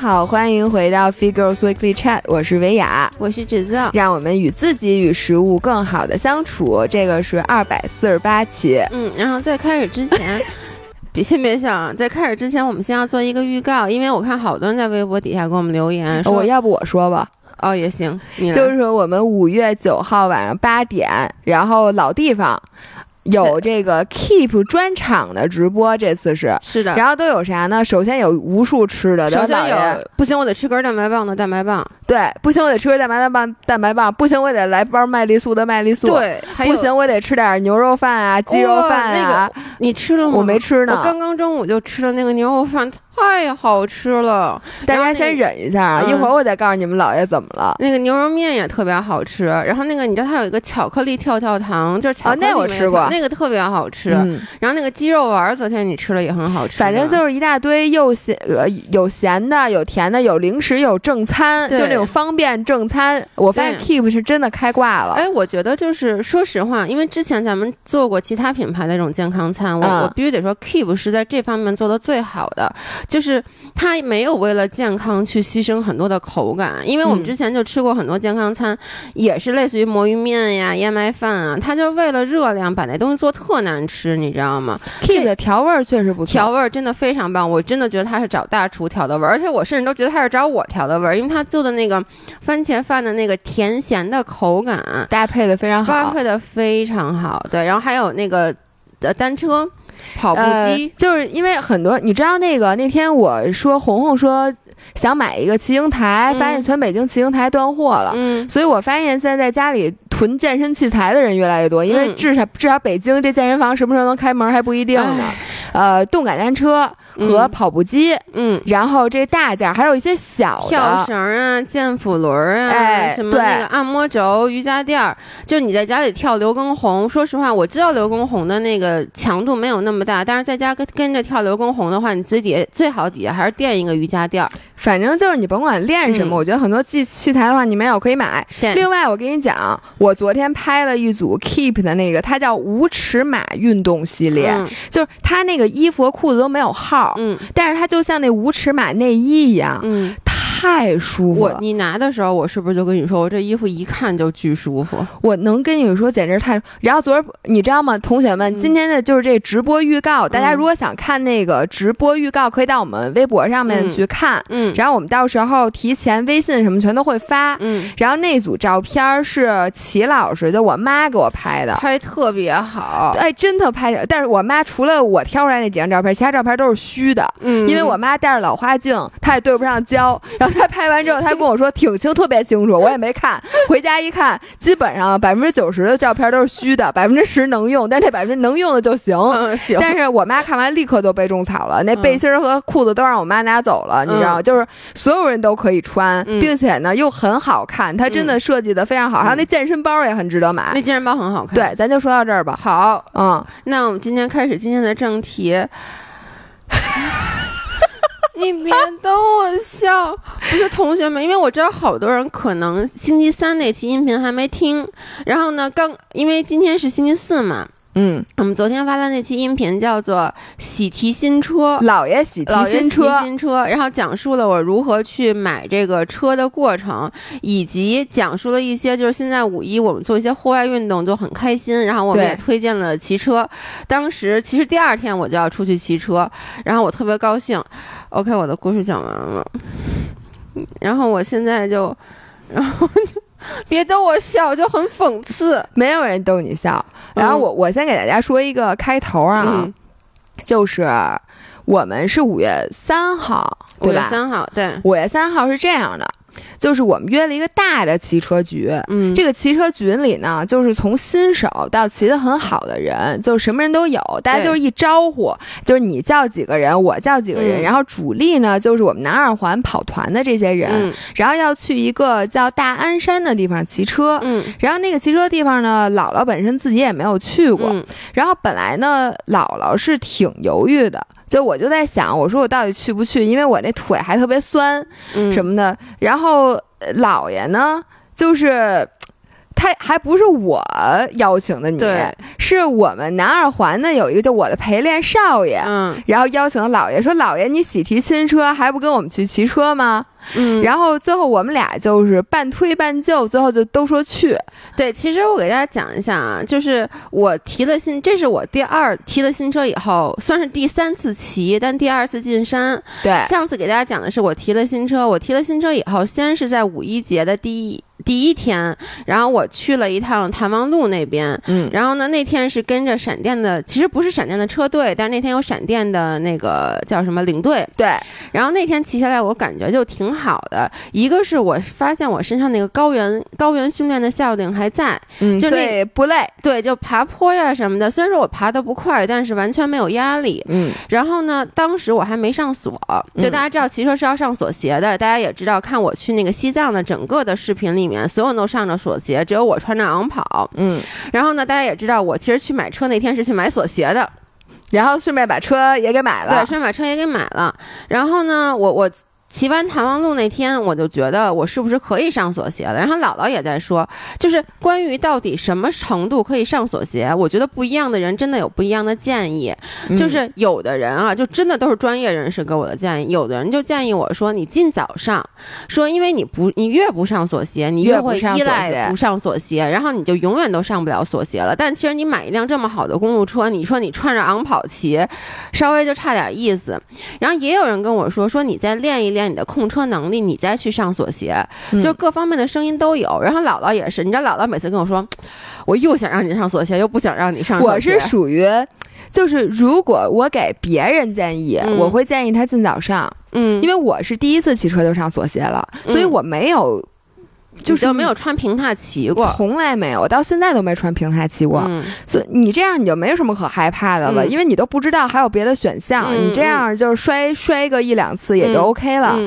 好，欢迎回到 Figures Weekly Chat，我是维雅，我是芷子，让我们与自己与食物更好的相处。这个是二百四十八期，嗯，然后在开始之前，别先别想，在开始之前，我们先要做一个预告，因为我看好多人在微博底下给我们留言，说我要不我说吧，哦也行，就是我们五月九号晚上八点，然后老地方。有这个 Keep 专场的直播，这次是是的，然后都有啥呢？首先有无数吃的，首先有不行，我得吃根蛋白棒的蛋白棒，对，不行，我得吃根蛋白棒蛋白棒，不行，我得来包麦丽素的麦丽素，对，不行，我得吃点牛肉饭啊，鸡肉饭啊，你吃了吗？我没吃呢，我刚刚中午就吃了那个牛肉饭。太好吃了，大家先忍一下啊！一会儿我再告诉你们姥爷怎么了。那个牛肉面也特别好吃，然后那个你知道它有一个巧克力跳跳糖，就是巧克力那我吃过，那个特别好吃。然后那个鸡肉丸昨天你吃了也很好吃。反正就是一大堆又咸呃有咸的有甜的有零食有正餐，就那种方便正餐。我发现 Keep 是真的开挂了。哎，我觉得就是说实话，因为之前咱们做过其他品牌的这种健康餐，我我必须得说 Keep 是在这方面做的最好的。就是它没有为了健康去牺牲很多的口感，因为我们之前就吃过很多健康餐，也是类似于魔芋面呀、燕麦饭啊，它就是为了热量把那东西做特难吃，你知道吗？Keep 的调味儿确实不错，调味儿真的非常棒，我真的觉得他是找大厨调的味儿，而且我甚至都觉得他是找我调的味儿，因为他做的那个番茄饭的那个甜咸的口感搭配的非常好，搭配的非常好，对，然后还有那个呃单车。跑步机。就是因为很多，你知道那个那天我说红红说想买一个骑行台，发现全北京骑行台断货了，嗯，所以我发现现在在家里囤健身器材的人越来越多，因为至少至少北京这健身房什么时候能开门还不一定呢，呃，动感单车。和跑步机，嗯，然后这大件还有一些小的跳绳啊、健腹轮啊，哎，什么那个按摩轴、瑜伽垫儿，就是你在家里跳刘畊宏。说实话，我知道刘畊宏的那个强度没有那么大，但是在家跟跟着跳刘畊宏的话，你最底下最好底下还是垫一个瑜伽垫儿。反正就是你甭管练什么，我觉得很多器器材的话，你没有可以买。另外，我跟你讲，我昨天拍了一组 Keep 的那个，它叫无尺码运动系列，就是它那个衣服和裤子都没有号。嗯，但是它就像那无尺码内衣一样，嗯。太舒服！我你拿的时候，我是不是就跟你说，我这衣服一看就巨舒服？我能跟你说，简直太……然后昨儿你知道吗，同学们，今天的就是这直播预告，大家如果想看那个直播预告，可以到我们微博上面去看。嗯，然后我们到时候提前微信什么全都会发。嗯，然后那组照片是齐老师，就我妈给我拍的，拍特别好。哎，真的拍，但是我妈除了我挑出来那几张照片，其他照片都是虚的。嗯，因为我妈戴着老花镜，她也对不上焦。然后。他拍完之后，他跟我说挺清，特别清楚，我也没看。回家一看，基本上百分之九十的照片都是虚的，百分之十能用，但这百分之能用的就行。行。但是我妈看完立刻就被种草了，那背心和裤子都让我妈拿走了，你知道就是所有人都可以穿，并且呢又很好看，它真的设计的非常好。还有那健身包也很值得买，那健身包很好看。对，咱就说到这儿吧。好，嗯，那我们今天开始今天的正题。你别逗我笑，不是同学们，因为我知道好多人可能星期三那期音频还没听，然后呢，刚因为今天是星期四嘛。嗯，我们昨天发的那期音频叫做《喜提新车》，老爷喜提新车，新车，然后讲述了我如何去买这个车的过程，以及讲述了一些就是现在五一我们做一些户外运动就很开心，然后我们也推荐了骑车。当时其实第二天我就要出去骑车，然后我特别高兴。OK，我的故事讲完了，然后我现在就，然后就。别逗我笑，就很讽刺。没有人逗你笑。然后我我先给大家说一个开头啊，就是我们是五月三号，对吧？三号，对，五月三号是这样的。就是我们约了一个大的骑车局，嗯，这个骑车局里呢，就是从新手到骑得很好的人，就什么人都有，大家就是一招呼，就是你叫几个人，我叫几个人，然后主力呢就是我们南二环跑团的这些人，然后要去一个叫大安山的地方骑车，嗯，然后那个骑车地方呢，姥姥本身自己也没有去过，然后本来呢，姥姥是挺犹豫的。就我就在想，我说我到底去不去？因为我那腿还特别酸，什么的。然后姥爷呢，就是 他还还不是我邀请的你，是我们南二环的有一个就我的陪练少爷，嗯，然后邀请的老爷，说老爷你喜提新车，还不跟我们去骑车吗？嗯，然后最后我们俩就是半推半就，最后就都说去。对，其实我给大家讲一下啊，就是我提了新，这是我第二提了新车以后，算是第三次骑，但第二次进山。对，上次给大家讲的是我提了新车，我提了新车以后，先是在五一节的第一。第一天，然后我去了一趟谭王路那边，嗯，然后呢，那天是跟着闪电的，其实不是闪电的车队，但是那天有闪电的那个叫什么领队，对，然后那天骑下来，我感觉就挺好的。一个是我发现我身上那个高原高原训练的效应还在，嗯，就那不累，对，就爬坡呀什么的，虽然说我爬的不快，但是完全没有压力，嗯。然后呢，当时我还没上锁，就大家知道骑车是要上锁鞋的，大家也知道，看我去那个西藏的整个的视频里面。所有人都上着锁鞋，只有我穿着昂跑。嗯，然后呢，大家也知道，我其实去买车那天是去买锁鞋的，然后顺便把车也给买了，对，顺便把车也给买了。然后呢，我我。骑完谭王路那天，我就觉得我是不是可以上锁鞋了？然后姥姥也在说，就是关于到底什么程度可以上锁鞋，我觉得不一样的人真的有不一样的建议。就是有的人啊，就真的都是专业人士给我的建议；有的人就建议我说，你尽早上，说因为你不你越不上锁鞋，你越会依赖不上锁鞋，然后你就永远都上不了锁鞋了。但其实你买一辆这么好的公路车，你说你穿着昂跑骑，稍微就差点意思。然后也有人跟我说，说你再练一练。练你的控车能力，你再去上锁鞋，就各方面的声音都有。然后姥姥也是，你知道姥姥每次跟我说，我又想让你上锁鞋，又不想让你上。我是属于，就是如果我给别人建议，我会建议他尽早上，嗯，因为我是第一次骑车就上锁鞋了，所以我没有。就是没有穿平踏骑过，从来没有，我到现在都没穿平踏骑过。所以你这样你就没有什么可害怕的了，因为你都不知道还有别的选项。你这样就是摔摔个一两次也就 OK 了。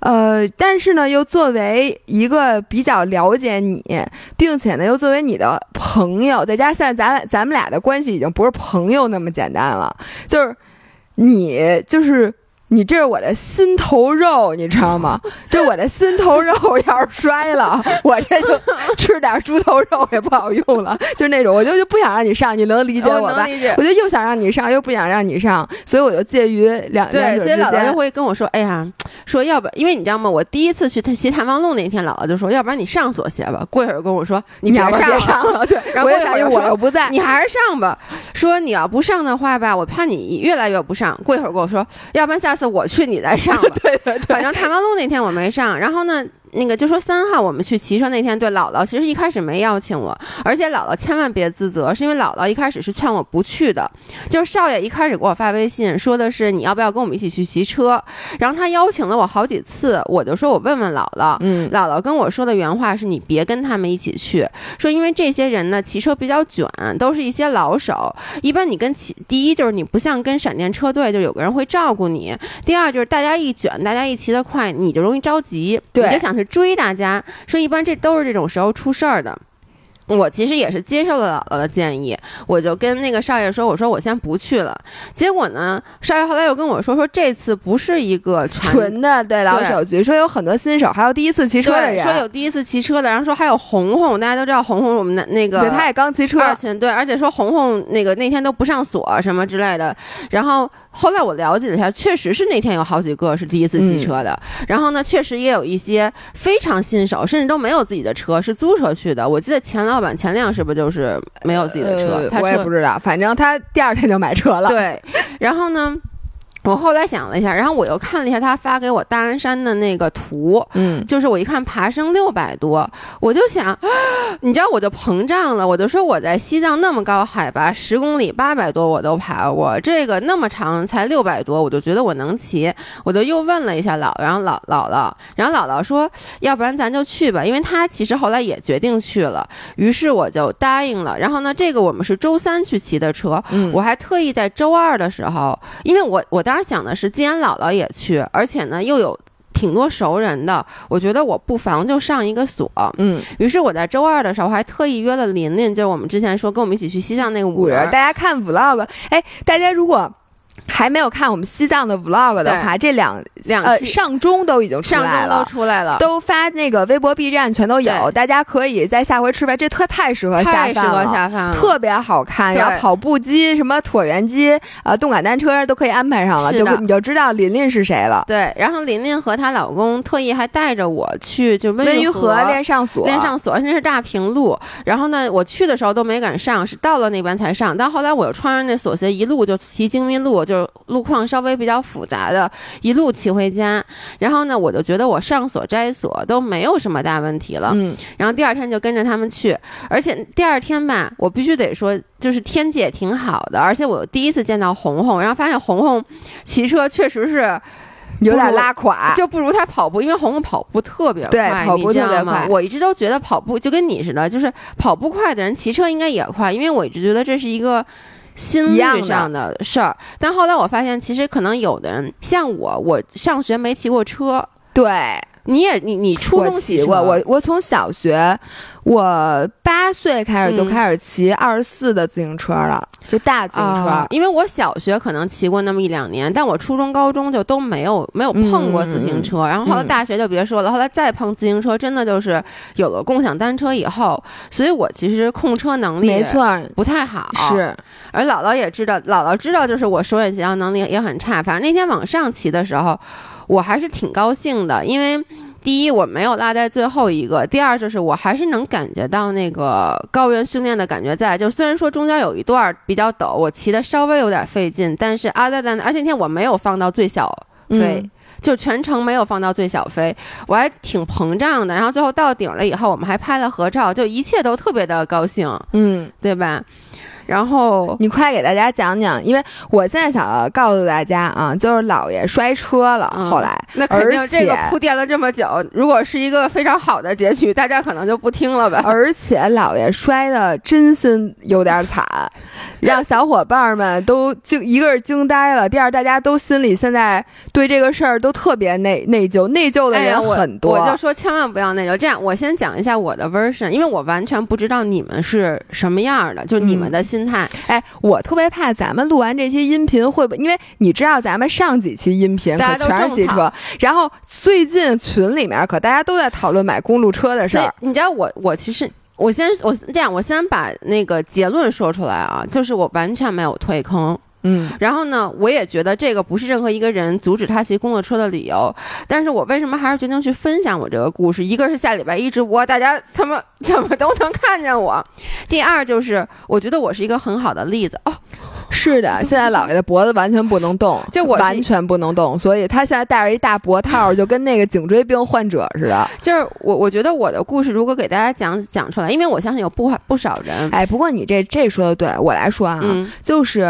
呃，但是呢，又作为一个比较了解你，并且呢又作为你的朋友，再加上现在咱咱们俩的关系已经不是朋友那么简单了，就是你就是。你这是我的心头肉，你知道吗？就我的心头肉要是摔了，我这就吃点猪头肉也不好用了。就那种，我就就不想让你上，你能理解我吧？我就又想让你上，又不想让你上，所以我就介于两两者之间。所以姥姥就会跟我说：“哎呀，说要不，因为你知道吗？我第一次去他西潭王路那天，姥姥就说：要不然你上锁鞋吧。过一会儿跟我说：你别上了。对，然后我感觉我又不在，你还是上吧。说你要不上的话吧，我怕你越来越不上。过一会儿跟我说：要不然下次我去，你再上吧。对对对，反正台湾路那天我没上，然后呢？那个就说三号我们去骑车那天，对姥姥其实一开始没邀请我，而且姥姥千万别自责，是因为姥姥一开始是劝我不去的。就是少爷一开始给我发微信说的是你要不要跟我们一起去骑车，然后他邀请了我好几次，我就说我问问姥姥。嗯，姥姥跟我说的原话是你别跟他们一起去，说因为这些人呢骑车比较卷，都是一些老手，一般你跟骑第一就是你不像跟闪电车队，就有个人会照顾你；第二就是大家一卷，大家一骑得快，你就容易着急，你就想。追大家说，一般这都是这种时候出事儿的。我其实也是接受了姥姥的建议，我就跟那个少爷说：“我说我先不去了。”结果呢，少爷后来又跟我说：“说这次不是一个纯的对老手局，说有很多新手，还有第一次骑车的人，说有第一次骑车的，然后说还有红红，大家都知道红红我们的那个，对，他也刚骑车，对，而且说红红那个那天都不上锁什么之类的，然后。”后来我了解了一下，确实是那天有好几个是第一次骑车的，然后呢，确实也有一些非常新手，甚至都没有自己的车，是租车去的。我记得钱老板前亮是不是就是没有自己的车？我也不知道，反正他第二天就买车了。对，然后呢？我后来想了一下，然后我又看了一下他发给我大安山的那个图，嗯，就是我一看爬升六百多，我就想，你知道我就膨胀了，我就说我在西藏那么高海拔十公里八百多我都爬过，这个那么长才六百多，我就觉得我能骑，我就又问了一下姥，然后姥姥姥，然后姥姥说，要不然咱就去吧，因为他其实后来也决定去了，于是我就答应了。然后呢，这个我们是周三去骑的车，我还特意在周二的时候，因为我我。当时想的是，既然姥姥也去，而且呢又有挺多熟人的，我觉得我不妨就上一个锁。嗯，于是我在周二的时候还特意约了琳琳，就是我们之前说跟我们一起去西藏那个五人。大家看 vlog，哎，大家如果还没有看我们西藏的 vlog 的话，这两两呃上中都已经出来了，都出来了，都发那个微博、B 站全都有，大家可以在下回吃饭，这特太适合下饭了，下饭特别好看。然后跑步机、什么椭圆机、呃动感单车都可以安排上了，就你就知道琳琳是谁了。对，然后琳琳和她老公特意还带着我去就温榆河练上锁，练上锁，那是大平路。然后呢，我去的时候都没敢上，是到了那边才上。但后来我又穿上那锁鞋，一路就骑京滨路，就路况稍微比较复杂的，一路骑回家。然后呢，我就觉得我上锁摘锁都没有什么大问题了。嗯。然后第二天就跟着他们去，而且第二天吧，我必须得说，就是天气也挺好的，而且我第一次见到红红，然后发现红红骑车确实是。有点拉垮，就不如他跑步，因为红红跑步特别快，跑步特别快。我一直都觉得跑步就跟你似的，就是跑步快的人骑车应该也快，因为我一直觉得这是一个心理上的事儿。但后来我发现，其实可能有的人像我，我上学没骑过车，对。你也你你初中骑过我我从小学，我八岁开始就开始骑二十四的自行车了，就大自行车。因为我小学可能骑过那么一两年，但我初中高中就都没有没有碰过自行车。然后后来大学就别说了，后来再碰自行车，真的就是有了共享单车以后，所以我其实控车能力没错不太好。是，而姥姥也知道，姥姥知道就是我手眼协调能力也很差。反正那天往上骑的时候。我还是挺高兴的，因为第一我没有落在最后一个，第二就是我还是能感觉到那个高原训练的感觉在。就虽然说中间有一段比较陡，我骑的稍微有点费劲，但是 other than，而且那天我没有放到最小飞，就全程没有放到最小飞，我还挺膨胀的。然后最后到顶了以后，我们还拍了合照，就一切都特别的高兴，嗯，对吧？然后你快给大家讲讲，因为我现在想要告诉大家啊，就是姥爷摔车了，后来那肯定这个铺垫了这么久，如果是一个非常好的结局，大家可能就不听了呗。而 且姥爷摔的真心有点惨，让小伙伴们都惊，一个是惊呆了，第二大家都心里现在对这个事儿都特别内内疚，内疚的人很多。我就说千万不要内疚。这样，我先讲一下我的 version，因为我完全不知道你们是什么样的，就是你们的心。心态，哎，我特别怕咱们录完这些音频会不？因为你知道咱们上几期音频可全是汽车，然后最近群里面可大家都在讨论买公路车的事儿。你知道我，我其实我先我这样，我先把那个结论说出来啊，就是我完全没有退坑。嗯，然后呢，我也觉得这个不是任何一个人阻止他骑公路车的理由。但是我为什么还是决定去分享我这个故事？一个是下礼拜一直播，大家他们怎么都能看见我；第二就是我觉得我是一个很好的例子。哦，是的，现在姥爷的脖子完全不能动，就我完全不能动，所以他现在戴着一大脖套，就跟那个颈椎病患者似的。就是我，我觉得我的故事如果给大家讲讲出来，因为我相信有不不少人。哎，不过你这这说的对，我来说啊，就是。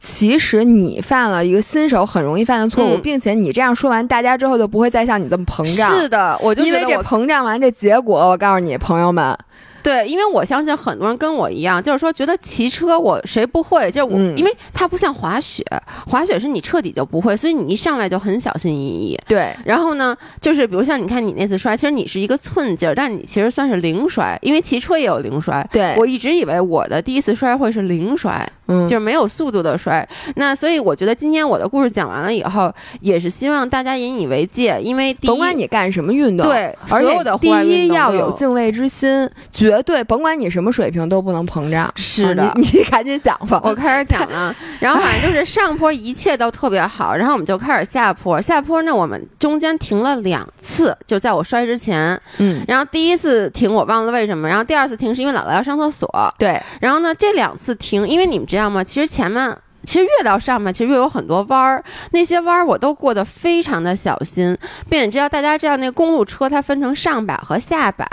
其实你犯了一个新手很容易犯的错误，并且你这样说完，大家之后就不会再像你这么膨胀。是的，我就因为这膨胀完这结果，我告诉你，朋友们。对，因为我相信很多人跟我一样，就是说觉得骑车我谁不会？就是我，因为它不像滑雪，滑雪是你彻底就不会，所以你一上来就很小心翼翼。对，然后呢，就是比如像你看你那次摔，其实你是一个寸劲儿，但你其实算是零摔，因为骑车也有零摔。对，我一直以为我的第一次摔会是零摔，嗯，就是没有速度的摔。那所以我觉得今天我的故事讲完了以后，也是希望大家引以为戒，因为甭管你干什么运动，对，所有的第一要有敬畏之心。绝对，甭管你什么水平都不能膨胀。是的，你赶紧讲吧。我开始讲了，然后反正就是上坡一切都特别好，然后我们就开始下坡。下坡呢，我们中间停了两次，就在我摔之前。嗯，然后第一次停我忘了为什么，然后第二次停是因为姥姥要上厕所。对，然后呢，这两次停，因为你们知道吗？其实前面。其实越到上面，其实越有很多弯儿，那些弯儿我都过得非常的小心，并且知道大家知道那个公路车它分成上把和下把，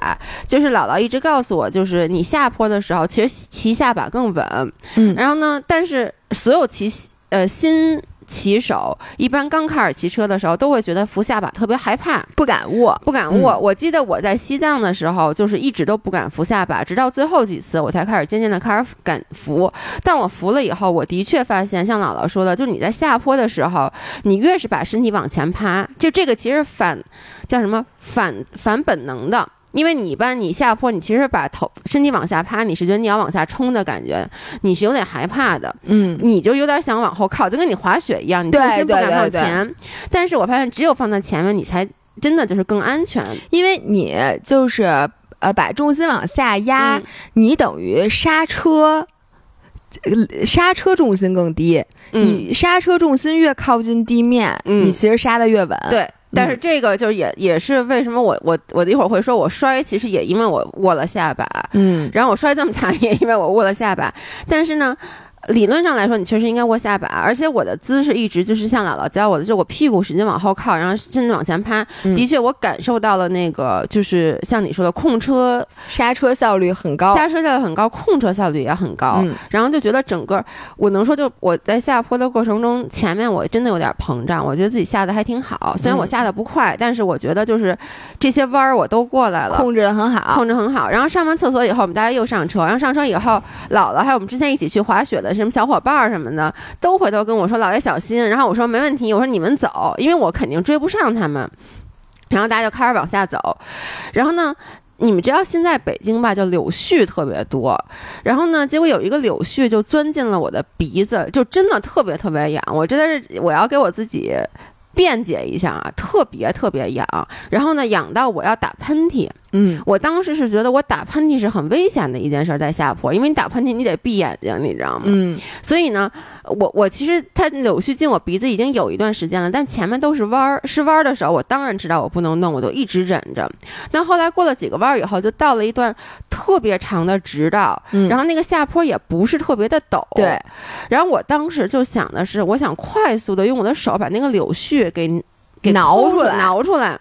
就是姥姥一直告诉我，就是你下坡的时候，其实骑下把更稳。嗯，然后呢，但是所有骑呃新。骑手一般刚开始骑车的时候，都会觉得扶下巴特别害怕，不敢握，不敢握。我记得我在西藏的时候，就是一直都不敢扶下巴，直到最后几次，我才开始渐渐的开始敢扶。但我扶了以后，我的确发现，像姥姥说的，就是你在下坡的时候，你越是把身体往前趴，就这个其实反叫什么反反本能的。因为你一般你下坡，你其实把头身体往下趴，你是觉得你要往下冲的感觉，你是有点害怕的，嗯，你就有点想往后靠，就跟你滑雪一样，你重心不敢往前。但是我发现只有放在前面，你才真的就是更安全，因为你就是呃把重心往下压，你等于刹车，刹车重心更低，你刹车重心越靠近地面，你其实刹的越稳。对。但是这个就也也是为什么我我我一会儿会说我摔，其实也因为我握了下巴，嗯，然后我摔这么惨 也因为我握了下巴，但是呢。理论上来说，你确实应该握下巴，而且我的姿势一直就是像姥姥教我的，就我屁股使劲往后靠，然后甚至往前趴。的确，我感受到了那个，就是像你说的控车刹车效率很高，刹车效率很高，控车效率也很高。然后就觉得整个，我能说就我在下坡的过程中，前面我真的有点膨胀，我觉得自己下的还挺好。虽然我下的不快，但是我觉得就是这些弯儿我都过来了，控制的很好，控制很好。然后上完厕所以后，我们大家又上车，然后上车以后，姥姥还有我们之前一起去滑雪的。什么小伙伴儿什么的都回头跟我说：“老爷小心。”然后我说：“没问题。”我说：“你们走，因为我肯定追不上他们。”然后大家就开始往下走。然后呢，你们知道现在北京吧，就柳絮特别多。然后呢，结果有一个柳絮就钻进了我的鼻子，就真的特别特别痒。我真的是我要给我自己辩解一下啊，特别特别痒。然后呢，痒到我要打喷嚏。嗯，我当时是觉得我打喷嚏是很危险的一件事，在下坡，因为你打喷嚏你得闭眼睛，你知道吗？嗯，所以呢，我我其实它柳絮进我鼻子已经有一段时间了，但前面都是弯儿，是弯儿的时候，我当然知道我不能弄，我就一直忍着。那后来过了几个弯儿以后，就到了一段特别长的直道，然后那个下坡也不是特别的陡，对。然后我当时就想的是，我想快速的用我的手把那个柳絮给给挠出来，挠出来。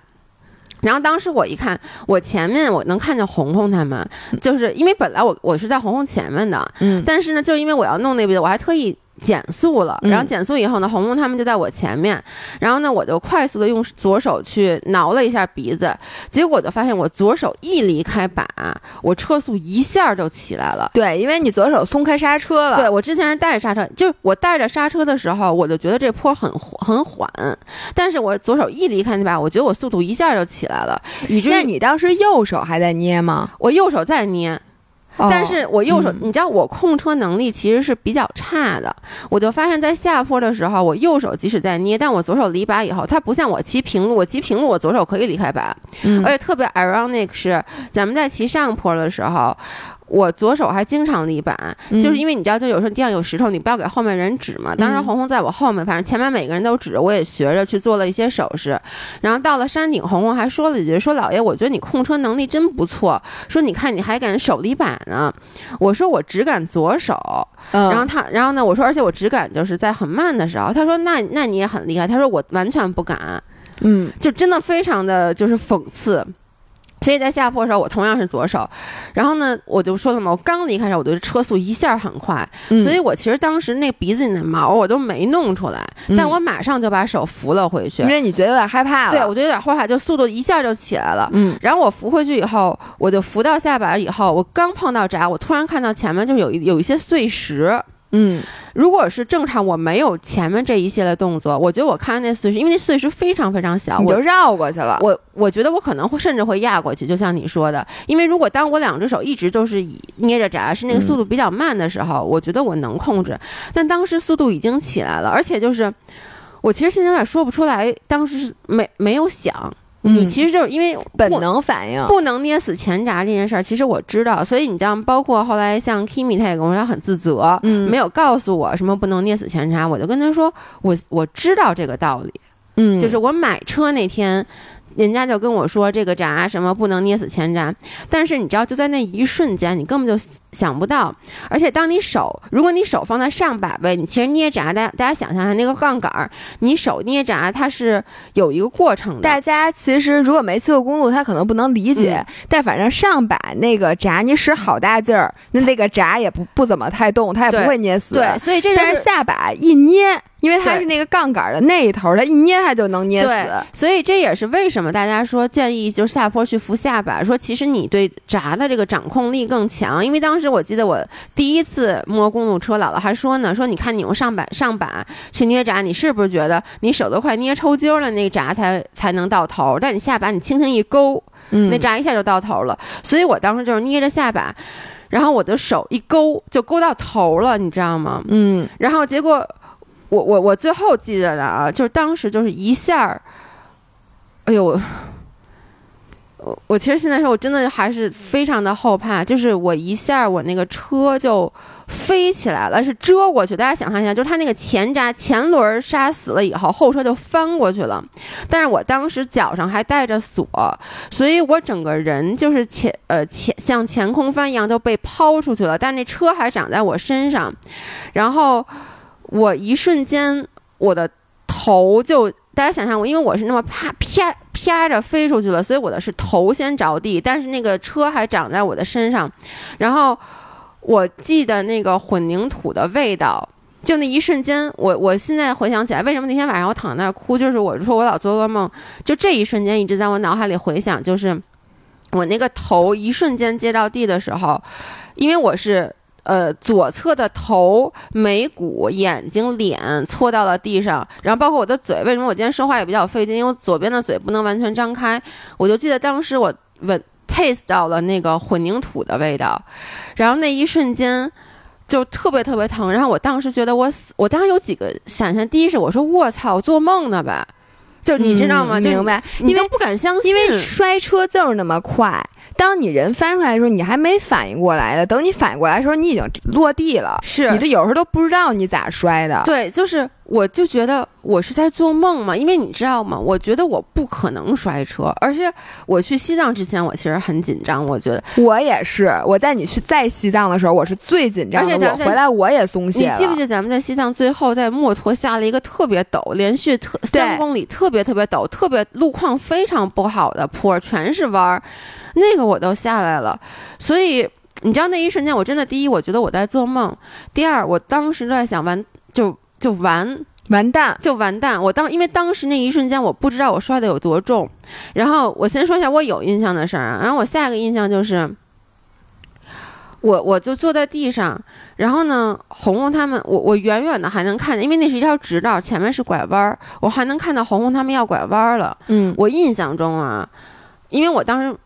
然后当时我一看，我前面我能看见红红他们，就是因为本来我我是在红红前面的，嗯，但是呢，就因为我要弄那边，我还特意。减速了，然后减速以后呢，红红他们就在我前面，然后呢，我就快速的用左手去挠了一下鼻子，结果就发现我左手一离开把，我车速一下就起来了。对，因为你左手松开刹车了。对，我之前是带着刹车，就是我带着刹车的时候，我就觉得这坡很很缓，但是我左手一离开那把，我觉得我速度一下就起来了。以至于那你当时右手还在捏吗？我右手在捏。但是我右手，你知道我控车能力其实是比较差的，我就发现，在下坡的时候，我右手即使在捏，但我左手离把以后，它不像我骑平路，我骑平路我左手可以离开把，而且特别 ironic 是，咱们在骑上坡的时候。我左手还经常立板，就是因为你知道，就有时候地上有石头，你不要给后面人指嘛。当时红红在我后面，反正前面每个人都指，我也学着去做了一些手势。然后到了山顶，红红还说了一句：“说老爷，我觉得你控车能力真不错。说你看你还敢手立板呢。”我说我只敢左手。然后他，然后呢，我说而且我只敢就是在很慢的时候。他说那那你也很厉害。他说我完全不敢。嗯，就真的非常的就是讽刺。所以在下坡的时候，我同样是左手，然后呢，我就说了嘛，我刚离开时候，我的车速一下很快，所以我其实当时那鼻子里的毛我都没弄出来，但我马上就把手扶了回去，因为你觉得有点害怕。了，对我觉得有点害怕，就速度一下就起来了，嗯，然后我扶回去以后，我就扶到下巴以后，我刚碰到闸，我突然看到前面就有一有一些碎石。嗯，如果是正常，我没有前面这一系列动作，我觉得我看那碎石，因为那碎石非常非常小，我就绕过去了。我我觉得我可能会甚至会压过去，就像你说的，因为如果当我两只手一直都是以捏着闸，是那个速度比较慢的时候，我觉得我能控制。但当时速度已经起来了，而且就是我其实现在有点说不出来，当时是没没有想。你其实就是因为本能反应，不能捏死前闸这件事儿，其实我知道，所以你知道，包括后来像 Kimi，他也跟我说他很自责，嗯，没有告诉我什么不能捏死前闸，我就跟他说，我我知道这个道理，嗯，就是我买车那天。人家就跟我说这个闸什么不能捏死前闸，但是你知道就在那一瞬间，你根本就想不到。而且当你手，如果你手放在上把位，你其实捏闸，大家大家想象下那个杠杆儿，你手捏闸它是有一个过程的。大家其实如果没骑过公路，他可能不能理解，但反正上把那个闸你使好大劲儿，那那个闸也不不怎么太动，它也不会捏死。对，所以这但是下把一捏。因为它是那个杠杆的那一头，它一捏它就能捏死，所以这也是为什么大家说建议就是下坡去扶下把，说其实你对闸的这个掌控力更强。因为当时时我记得我第一次摸公路车，姥姥还说呢，说你看你用上板上板去捏闸，你是不是觉得你手都快捏抽筋了，那闸才才能到头？但你下把你轻轻一勾，那闸一下就到头了。所以我当时就是捏着下把，然后我的手一勾就勾到头了，你知道吗？嗯，然后结果我我我最后记得的啊，就是当时就是一下儿，哎呦。我我其实现在说，我真的还是非常的后怕，就是我一下我那个车就飞起来了，是遮过去。大家想象一下，就是它那个前闸前轮刹死了以后，后车就翻过去了。但是我当时脚上还带着锁，所以我整个人就是前呃前像前空翻一样就被抛出去了。但是那车还长在我身上，然后我一瞬间我的头就。大家想象我，因为我是那么啪啪啪着飞出去了，所以我的是头先着地，但是那个车还长在我的身上。然后我记得那个混凝土的味道，就那一瞬间，我我现在回想起来，为什么那天晚上我躺在那儿哭，就是我说我老做噩梦，就这一瞬间一直在我脑海里回想，就是我那个头一瞬间接到地的时候，因为我是。呃，左侧的头、眉骨、眼睛、脸搓到了地上，然后包括我的嘴。为什么我今天说话也比较费劲？因为左边的嘴不能完全张开。我就记得当时我闻 taste 到了那个混凝土的味道，然后那一瞬间就特别特别疼。然后我当时觉得我死，我当时有几个想象：第一是我说我操，我做梦呢吧？就你知道吗？明白？因为不敢相信，因为摔车就是那么快。当你人翻出来的时候，你还没反应过来的。等你反应过来的时候，你已经落地了。是，你的有时候都不知道你咋摔的。对，就是，我就觉得我是在做梦嘛，因为你知道吗？我觉得我不可能摔车，而且我去西藏之前，我其实很紧张。我觉得我也是。我在你去在西藏的时候，我是最紧张的。我回来我也松懈了。你记不记得咱们在西藏最后在墨脱下了一个特别陡，连续特三公里，特别特别陡，特别路况非常不好的坡，全是弯儿。那个我都下来了，所以你知道那一瞬间，我真的第一，我觉得我在做梦；第二，我当时在想完就就完完蛋就完蛋。我当因为当时那一瞬间，我不知道我摔的有多重。然后我先说一下我有印象的事儿啊，然后我下一个印象就是，我我就坐在地上，然后呢，红红他们，我我远远的还能看见，因为那是一条直道，前面是拐弯儿，我还能看到红红他们要拐弯儿了。嗯，我印象中啊，因为我当时。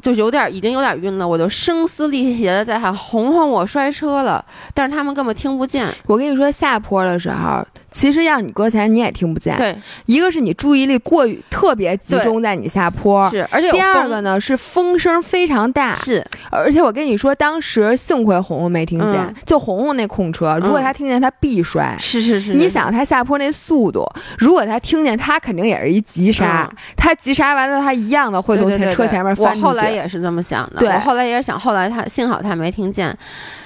就有点，已经有点晕了，我就声嘶力竭的在喊：“红红，我摔车了！”但是他们根本听不见。我跟你说，下坡的时候。其实让你搁前你也听不见。对，一个是你注意力过于特别集中在你下坡，是，而且第二个呢是风声非常大，是，而且我跟你说，当时幸亏红红没听见，就红红那空车，如果他听见他必摔，是是是。你想他下坡那速度，如果他听见，他肯定也是一急刹，他急刹完了，他一样的会从前车前面翻出去。我后来也是这么想的，对，我后来也是想，后来他幸好他没听见，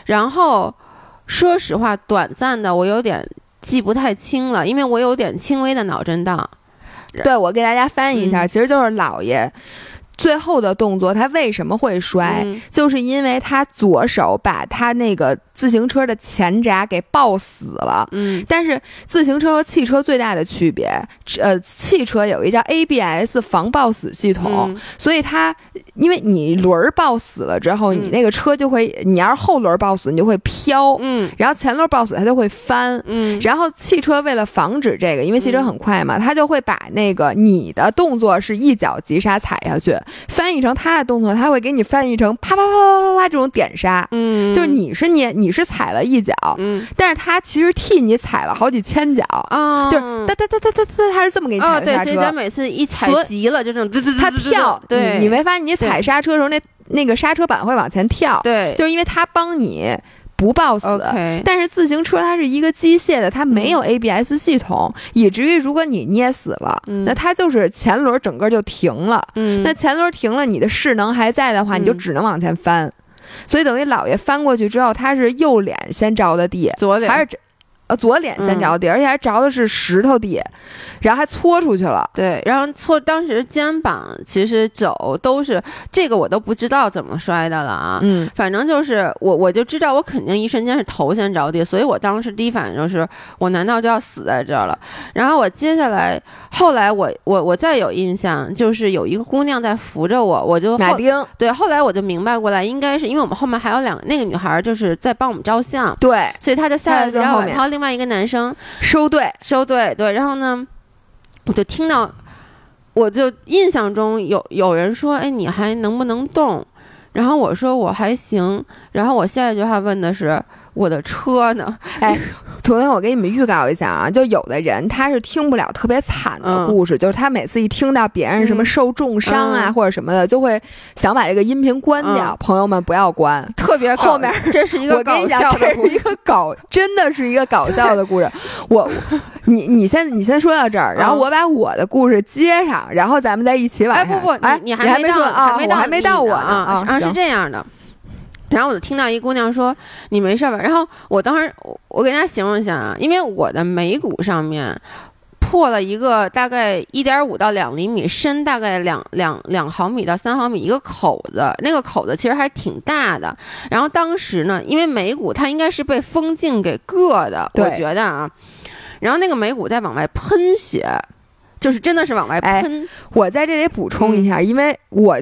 然后说实话，短暂的我有点。记不太清了，因为我有点轻微的脑震荡。对，我给大家翻译一下，其实就是姥爷。最后的动作，他为什么会摔？就是因为他左手把他那个自行车的前闸给抱死了。嗯，但是自行车和汽车最大的区别，呃，汽车有一叫 ABS 防抱死系统，所以它因为你轮儿抱死了之后，你那个车就会，你要是后轮抱死，你就会飘。嗯，然后前轮抱死，它就会翻。嗯，然后汽车为了防止这个，因为汽车很快嘛，它就会把那个你的动作是一脚急刹踩下去。翻译成它的动作，它会给你翻译成啪啪啪啪啪啪这种点刹，嗯，就是你是你你是踩了一脚，嗯，但是它其实替你踩了好几千脚啊，就是哒哒哒哒哒哒，它是这么给你踩的刹车。对，所以咱每次一踩急了就这种，它跳，对，你没发现你踩刹车的时候那那个刹车板会往前跳，对，就是因为它帮你。不抱死，但是自行车它是一个机械的，它没有 ABS 系统，以至于如果你捏死了，那它就是前轮整个就停了。那前轮停了，你的势能还在的话，你就只能往前翻。所以等于老爷翻过去之后，他是右脸先着的地，左脸还是呃左脸先着地，而且还着的是石头地，然后还搓出去了。对，然后搓当时肩膀其实肘都是这个我都不知道怎么摔的了啊。嗯，反正就是我我就知道我肯定一瞬间是头先着地，所以我当时第一反应就是我难道就要死在这儿了？然后我接下来后来我我我再有印象就是有一个姑娘在扶着我，我就马丁对，后来我就明白过来，应该是因为我们后面还有两个那个女孩就是在帮我们照相，对，所以她就下来在后面，还有另外一个男生收队收队对，然后呢，我就听到，我就印象中有有人说，哎，你还能不能动？然后我说我还行，然后我下一句话问的是。我的车呢？哎，昨天我给你们预告一下啊，就有的人他是听不了特别惨的故事，就是他每次一听到别人什么受重伤啊或者什么的，就会想把这个音频关掉。朋友们不要关，特别后面这是一个搞笑的故事，一个搞真的是一个搞笑的 故事。我，你你先你先说到这儿，然后我把我的故事接上，然后咱们再一起往下。哎不不，哎你还没到啊，我还没到我啊啊，是这样的。然后我就听到一姑娘说：“你没事吧？”然后我当时我给大家形容一下啊，因为我的眉骨上面破了一个大概一点五到两厘米深，大概两两两毫米到三毫米一个口子，那个口子其实还挺大的。然后当时呢，因为眉骨它应该是被风镜给硌的，我觉得啊。然后那个眉骨在往外喷血，就是真的是往外喷。我在这里补充一下，因为我。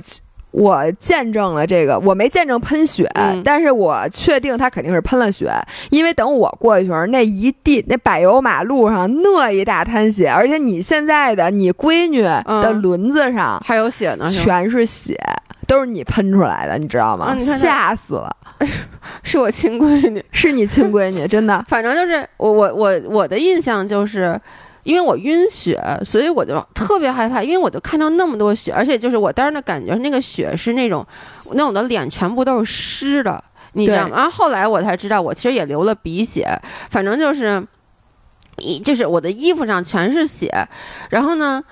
我见证了这个，我没见证喷血，但是我确定他肯定是喷了血，因为等我过去时候，那一地那柏油马路上那一大滩血，而且你现在的你闺女的轮子上还有血呢，全是血，都是你喷出来的，你知道吗？吓死了，是我亲闺女，是你亲闺女，真的，反正就是我我我我的印象就是。因为我晕血，所以我就特别害怕。因为我就看到那么多血，而且就是我当时的感觉，那个血是那种，那我的脸全部都是湿的，你知道吗？然后后来我才知道，我其实也流了鼻血，反正就是，一就是我的衣服上全是血。然后呢，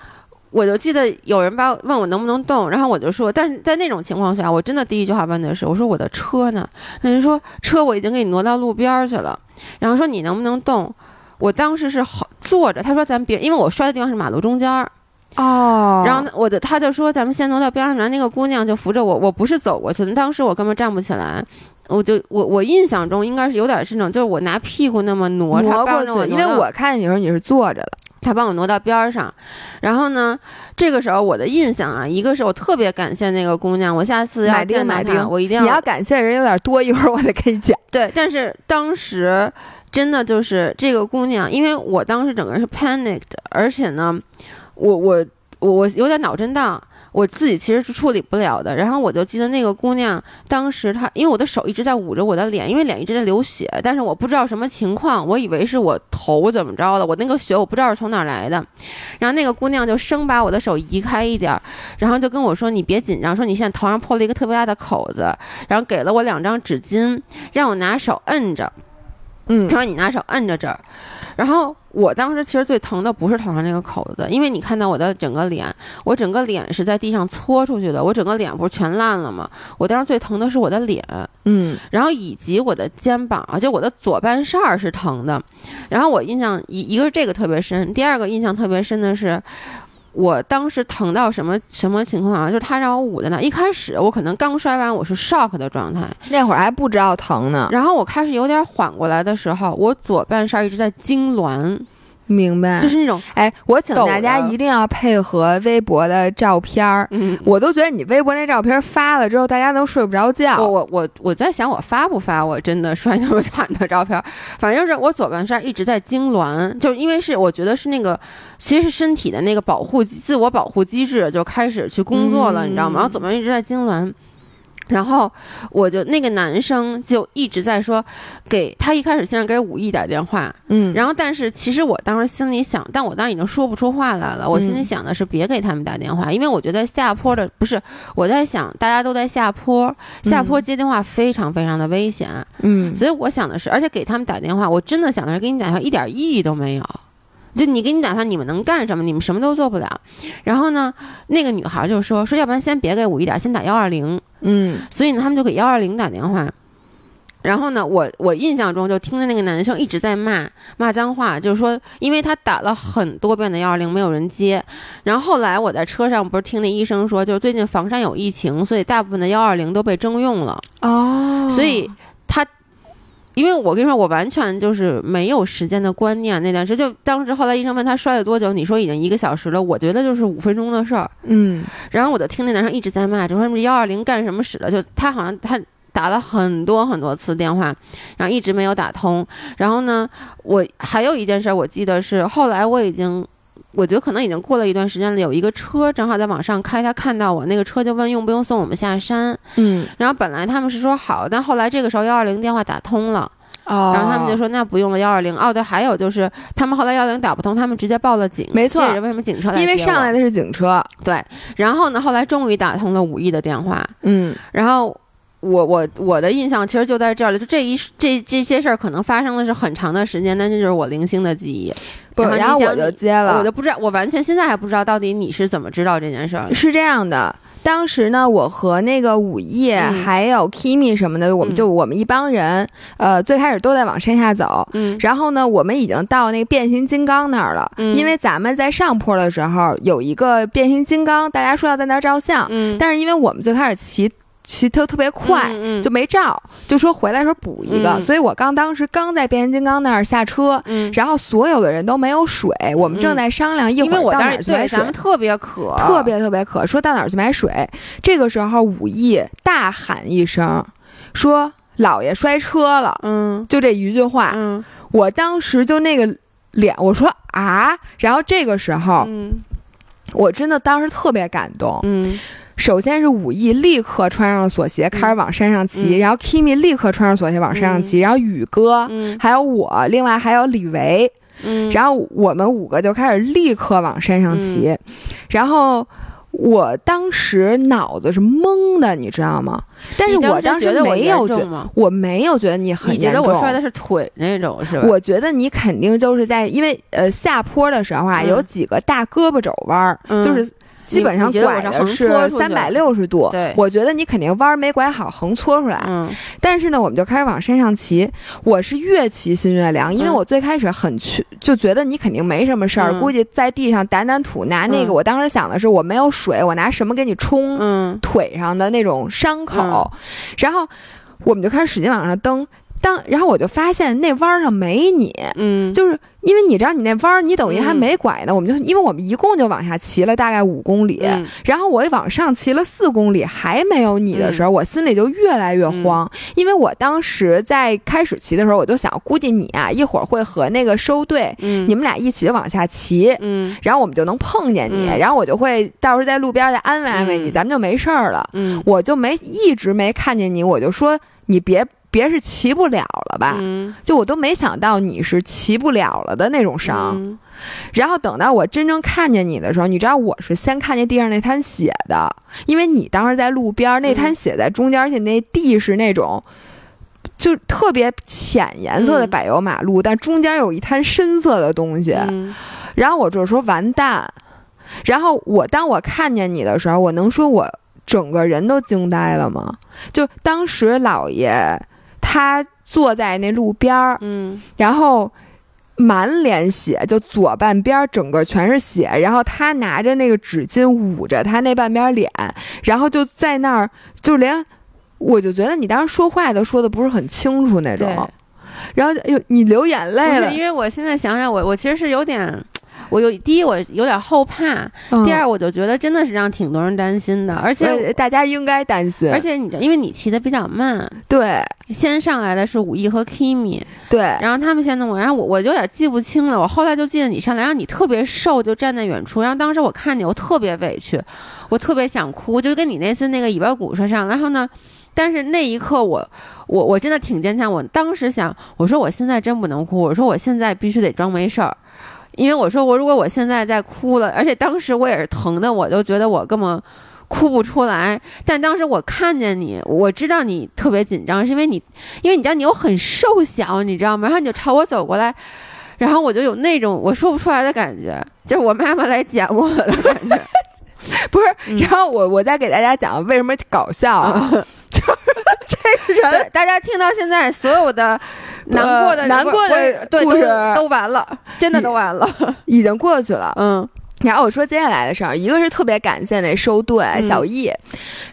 我就记得有人把问我能不能动，然后我就说，但是在那种情况下，我真的第一句话问的是，我说我的车呢？那人说车我已经给你挪到路边去了，然后说你能不能动？我当时是好坐着，他说咱别，因为我摔的地方是马路中间儿，哦，然后我的他就说咱们先挪到边上，然后那个姑娘就扶着我，我不是走过去的，当时我根本站不起来，我就我我印象中应该是有点是那种，就是我拿屁股那么挪挪过去，因为我看见你时候你是坐着的，他帮我挪到边上，然后呢，这个时候我的印象啊，一个是我特别感谢那个姑娘，我下次要见到她，我一定要你要感谢人有点多，一会儿我得给你讲，对，但是当时。真的就是这个姑娘，因为我当时整个人是 panicked，而且呢，我我我我有点脑震荡，我自己其实是处理不了的。然后我就记得那个姑娘当时她，因为我的手一直在捂着我的脸，因为脸一直在流血，但是我不知道什么情况，我以为是我头怎么着了，我那个血我不知道是从哪来的。然后那个姑娘就生把我的手移开一点，然后就跟我说：“你别紧张，说你现在头上破了一个特别大的口子。”然后给了我两张纸巾，让我拿手摁着。嗯，他说你拿手摁着这儿，然后我当时其实最疼的不是头上那个口子，因为你看到我的整个脸，我整个脸是在地上搓出去的，我整个脸不是全烂了吗？我当时最疼的是我的脸，嗯，然后以及我的肩膀，就我的左半扇儿是疼的，然后我印象一一个是这个特别深，第二个印象特别深的是。我当时疼到什么什么情况啊？就是他让我捂在那。一开始我可能刚摔完，我是 shock 的状态，那会儿还不知道疼呢。然后我开始有点缓过来的时候，我左半身一直在痉挛。明白，就是那种哎，我请大家一定要配合微博的照片儿。嗯，我都觉得你微博那照片发了之后，大家都睡不着觉。我我我我在想，我发不发？我真的摔那么惨的照片，反正就是我左半身一直在痉挛，就因为是我觉得是那个，其实是身体的那个保护自我保护机制就开始去工作了，你知道吗？然后左半一直在痉挛。然后我就那个男生就一直在说，给他一开始先是给武艺打电话，嗯，然后但是其实我当时心里想，但我当时已经说不出话来了。我心里想的是别给他们打电话，因为我觉得下坡的不是我在想，大家都在下坡，下坡接电话非常非常的危险，嗯，所以我想的是，而且给他们打电话，我真的想的是给你打电话一点意义都没有。就你给你打算你们能干什么？你们什么都做不了。然后呢，那个女孩就说说，要不然先别给五一点，先打幺二零。嗯，所以呢，他们就给幺二零打电话。然后呢，我我印象中就听着那个男生一直在骂骂脏话，就是说，因为他打了很多遍的幺二零没有人接，然后后来我在车上不是听那医生说，就是最近房山有疫情，所以大部分的幺二零都被征用了哦，所以他，因为我跟你说，我完全就是没有时间的观念，那段时间就当时后来医生问他摔了多久，你说已经一个小时了，我觉得就是五分钟的事儿，嗯，然后我就听那男生一直在骂，就说幺二零干什么使的，就他好像他。打了很多很多次电话，然后一直没有打通。然后呢，我还有一件事，我记得是后来我已经，我觉得可能已经过了一段时间了。有一个车正好在往上开，他看到我那个车就问用不用送我们下山。嗯，然后本来他们是说好，但后来这个时候幺二零电话打通了，哦，然后他们就说那不用了幺二零。哦，对，还有就是他们后来幺二零打不通，他们直接报了警。没错，为什么警车来？因为上来的是警车。对，然后呢，后来终于打通了五亿的电话。嗯，然后。我我我的印象其实就在这儿了，就这一这这些事儿可能发生的是很长的时间，但这就是我零星的记忆。不，然后我就接了，我就不知道，我完全现在还不知道到底你是怎么知道这件事儿。是这样的，当时呢，我和那个午夜还有 Kimi 什么的，我们就我们一帮人，呃，最开始都在往山下走，嗯，然后呢，我们已经到那个变形金刚那儿了，嗯，因为咱们在上坡的时候有一个变形金刚，大家说要在那儿照相，嗯，但是因为我们最开始骑。骑特特别快，就没照，就说回来时候补一个。所以我刚当时刚在变形金刚那儿下车，然后所有的人都没有水，我们正在商量一会儿到哪儿去买水。咱们特别渴，特别特别渴，说到哪儿去买水。这个时候武艺大喊一声，说：“老爷摔车了。”嗯，就这一句话。嗯，我当时就那个脸，我说啊。然后这个时候，我真的当时特别感动。嗯。首先是武艺立刻穿上锁鞋，开始往山上骑。然后 Kimi 立刻穿上锁鞋往山上骑。然后宇哥，还有我，另外还有李维，然后我们五个就开始立刻往山上骑。然后我当时脑子是懵的，你知道吗？但是我当时没有觉，我没有觉得你很严重。你觉得我摔的是腿那种是吧？我觉得你肯定就是在，因为呃下坡的时候啊，有几个大胳膊肘弯儿，就是。基本上拐的是三百六十度，对，我觉得你肯定弯没拐好，横搓出来。嗯，但是呢，我们就开始往山上骑。我是越骑心越凉，因为我最开始很去就觉得你肯定没什么事儿，估计在地上掸掸土，拿那个。我当时想的是我没有水，我拿什么给你冲腿上的那种伤口。然后我们就开始使劲往上蹬。当然后我就发现那弯上没你，嗯，就是因为你知道你那弯你等于还没拐呢，我们就因为我们一共就往下骑了大概五公里，然后我往上骑了四公里还没有你的时候，我心里就越来越慌，因为我当时在开始骑的时候，我就想估计你啊一会儿会和那个收队，你们俩一起往下骑，嗯，然后我们就能碰见你，然后我就会到时候在路边再安慰安慰你，咱们就没事儿了，嗯，我就没一直没看见你，我就说你别。别是骑不了了吧？就我都没想到你是骑不了了的那种伤。然后等到我真正看见你的时候，你知道我是先看见地上那滩血的，因为你当时在路边，那滩血在中间，而且那地是那种就特别浅颜色的柏油马路，但中间有一滩深色的东西。然后我就说完蛋。然后我当我看见你的时候，我能说我整个人都惊呆了吗？就当时老爷。他坐在那路边儿，嗯，然后满脸血，就左半边整个全是血。然后他拿着那个纸巾捂着他那半边脸，然后就在那儿，就连我就觉得你当时说话都说的不是很清楚那种。然后哎呦，你流眼泪了，因为我现在想想，我我其实是有点。我有第一，我有点后怕；第二，我就觉得真的是让挺多人担心的，而且大家应该担心。而且你因为你骑的比较慢，对，先上来的是武艺和 Kimi，对，然后他们先弄我，然后我我有点记不清了。我后来就记得你上来，然后你特别瘦，就站在远处，然后当时我看你，我特别委屈，我特别想哭，就跟你那次那个尾巴骨上上。然后呢，但是那一刻我我我真的挺坚强。我当时想，我说我现在真不能哭，我说我现在必须得装没事儿。因为我说我如果我现在在哭了，而且当时我也是疼的，我就觉得我根本哭不出来。但当时我看见你，我知道你特别紧张，是因为你，因为你知道你又很瘦小，你知道吗？然后你就朝我走过来，然后我就有那种我说不出来的感觉，就是我妈妈来捡我的感觉。不是，然后我我再给大家讲为什么搞笑，就是 这人，大家听到现在所有的难过的难过的故事都完了，真的都完了，已经过去了。嗯。然后我说接下来的事儿，一个是特别感谢那收队小易，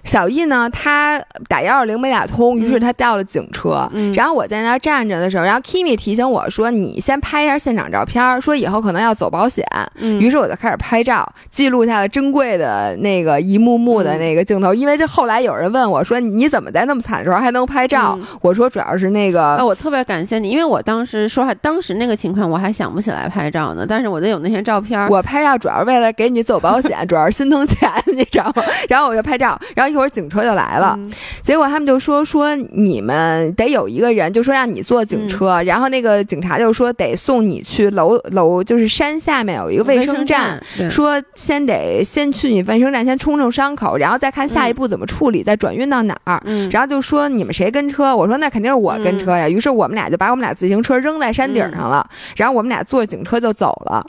小易呢他打幺二零没打通，于是他叫了警车。然后我在那儿站着的时候，然后 Kimi 提醒我说：“你先拍一下现场照片，说以后可能要走保险。”于是我就开始拍照，记录下了珍贵的那个一幕幕的那个镜头。因为这后来有人问我说：“你怎么在那么惨的时候还能拍照？”我说：“主要是那个……我特别感谢你，因为我当时说话，当时那个情况我还想不起来拍照呢。但是我得有那些照片，我拍照主要。为了给你走保险，主要是心疼钱，你知道吗？然后我就拍照，然后一会儿警车就来了，结果他们就说说你们得有一个人，就说让你坐警车，然后那个警察就说得送你去楼楼，就是山下面有一个卫生站，说先得先去你卫生站先冲冲伤口，然后再看下一步怎么处理，再转运到哪儿。然后就说你们谁跟车？我说那肯定是我跟车呀。于是我们俩就把我们俩自行车扔在山顶上了，然后我们俩坐警车就走了。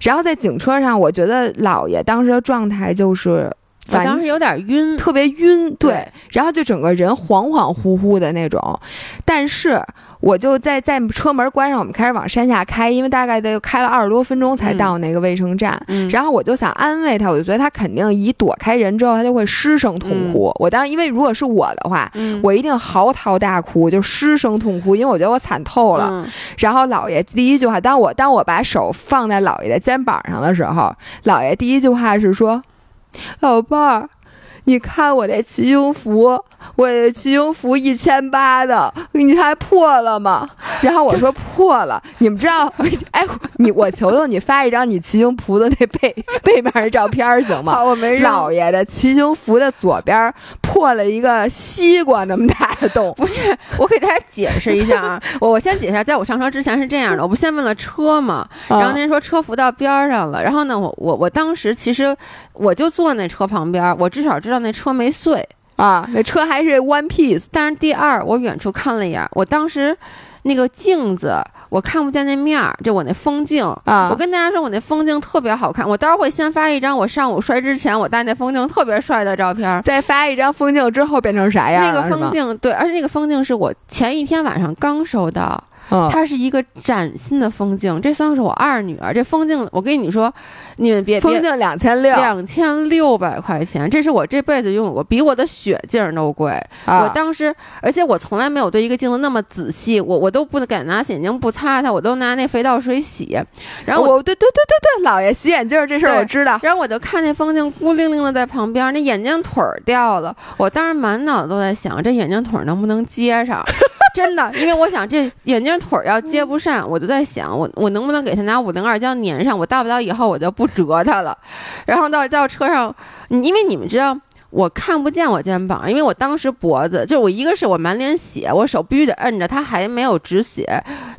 然后在警车上，我。觉得姥爷当时的状态就是，当时有点晕，特别晕，对，然后就整个人恍恍惚惚的那种，但是。我就在在车门关上，我们开始往山下开，因为大概得开了二十多分钟才到那个卫生站。然后我就想安慰他，我就觉得他肯定一躲开人之后，他就会失声痛哭。我当因为如果是我的话，我一定嚎啕大哭，就失声痛哭，因为我觉得我惨透了。然后姥爷第一句话，当我当我把手放在姥爷的肩膀上的时候，姥爷第一句话是说：“老伴儿。”你看我这骑行服，我这骑行服一千八的，你还破了吗？然后我说破了。你们知道？哎，你我求求你发一张你骑行服的那 背背面的照片行吗？我没。老爷的骑行服的左边破了一个西瓜那么大的洞。不是，我给大家解释一下啊。我我先解释，在我上车之前是这样的，我不先问了车嘛，然后您说车扶到边上了，然后呢，我我我当时其实我就坐那车旁边，我至少知道。那车没碎啊，那车还是 one piece。但是第二，我远处看了一眼，我当时那个镜子我看不见那面儿，就我那风镜啊。我跟大家说，我那风镜特别好看。我待会儿会先发一张我上午摔之前我戴那风镜特别帅的照片，再发一张风镜之后变成啥样？那个风镜对，而且那个风镜是我前一天晚上刚收到。它是一个崭新的风镜，这算是我二女儿。这风镜，我跟你说，你们别风镜两千六，两千六百块钱，这是我这辈子用过，比我的雪镜都贵。我当时，而且我从来没有对一个镜子那么仔细，我我都不敢拿眼镜布擦它，我都拿那肥皂水洗。然后我对对对对对，老爷洗眼镜这事儿我知道。然后我就看那风镜孤零零的在旁边，那眼镜腿儿掉了，我当时满脑子都在想，这眼镜腿能不能接上。真的，因为我想这眼镜腿儿要接不上，我就在想，我我能不能给他拿五零二胶粘上？我大不了以后我就不折它了。然后到到车上，因为你们知道我看不见我肩膀，因为我当时脖子就我一个是我满脸血，我手必须得摁着，它还没有止血；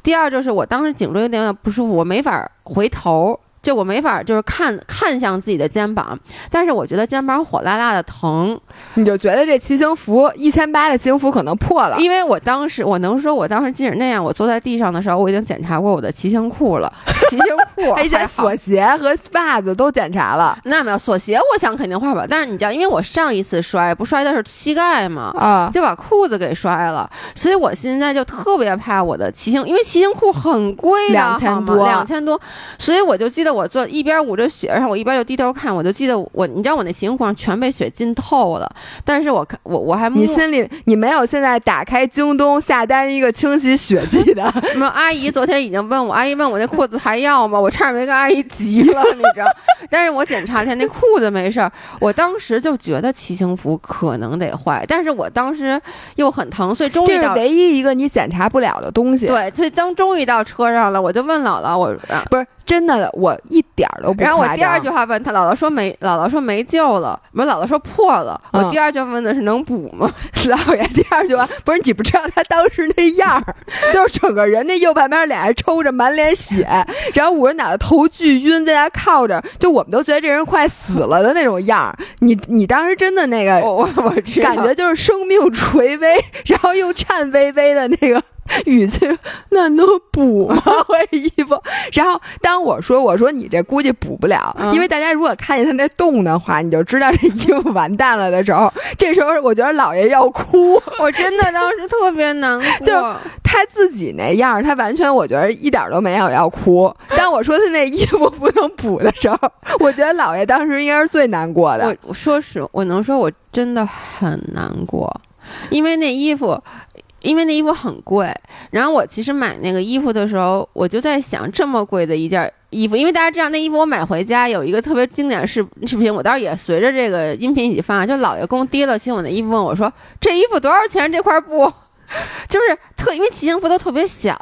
第二就是我当时颈椎有点不舒服，我没法回头。就我没法，就是看看向自己的肩膀，但是我觉得肩膀火辣辣的疼，你就觉得这骑行服一千八的骑行服可能破了，因为我当时我能说，我当时即使那样，我坐在地上的时候，我已经检查过我的骑行裤了，骑行裤，而且锁鞋和袜子都检查了。那没有锁鞋，我想肯定坏吧。但是你知道，因为我上一次摔不摔的是膝盖嘛，啊，就把裤子给摔了，所以我现在就特别怕我的骑行，因为骑行裤很贵，两千多，两千多，所以我就记得。我坐一边捂着雪，然后我一边就低头看，我就记得我，你知道我那骑行裤上全被雪浸透了。但是我看我我还你心里你没有现在打开京东下单一个清洗血 迹的？没有，阿姨昨天已经问我，阿姨问我那裤子还要吗？我差点没跟阿姨急了，你知道？但是我检查了一下那裤子没事儿。我当时就觉得骑行服可能得坏，但是我当时又很疼，所以终于这是唯一一个你检查不了的东西。对，所以当终于到车上了，我就问姥姥，我不是。真的，我一点儿都不。然后我第二句话问他，姥姥说没，姥姥说没救了。我姥姥说破了。我第二句问的是能补吗？姥爷第二句话不是你不知道他当时那样儿，就是整个人那右半边脸还抽着满脸血，然后捂着脑袋头巨晕，在那靠着，就我们都觉得这人快死了的那种样儿。你你当时真的那个，我我感觉就是生命垂危，然后又颤巍巍的那个。语气，那能补吗？我衣服。然后当我说我说你这估计补不了，因为大家如果看见他那洞的话，你就知道这衣服完蛋了的时候，这时候我觉得姥爷要哭，我真的当时特别难过。就他自己那样，他完全我觉得一点都没有要哭。当我说他那衣服不能补的时候，我觉得姥爷当时应该是最难过的。我说实，我能说我真的很难过，因为那衣服。因为那衣服很贵，然后我其实买那个衣服的时候，我就在想，这么贵的一件衣服，因为大家知道那衣服我买回家有一个特别经典的视视频，我到时也随着这个音频一起放。就老爷公提了亲我那衣服，问我说：“这衣服多少钱？这块布？” 就是特因为骑行服都特别小。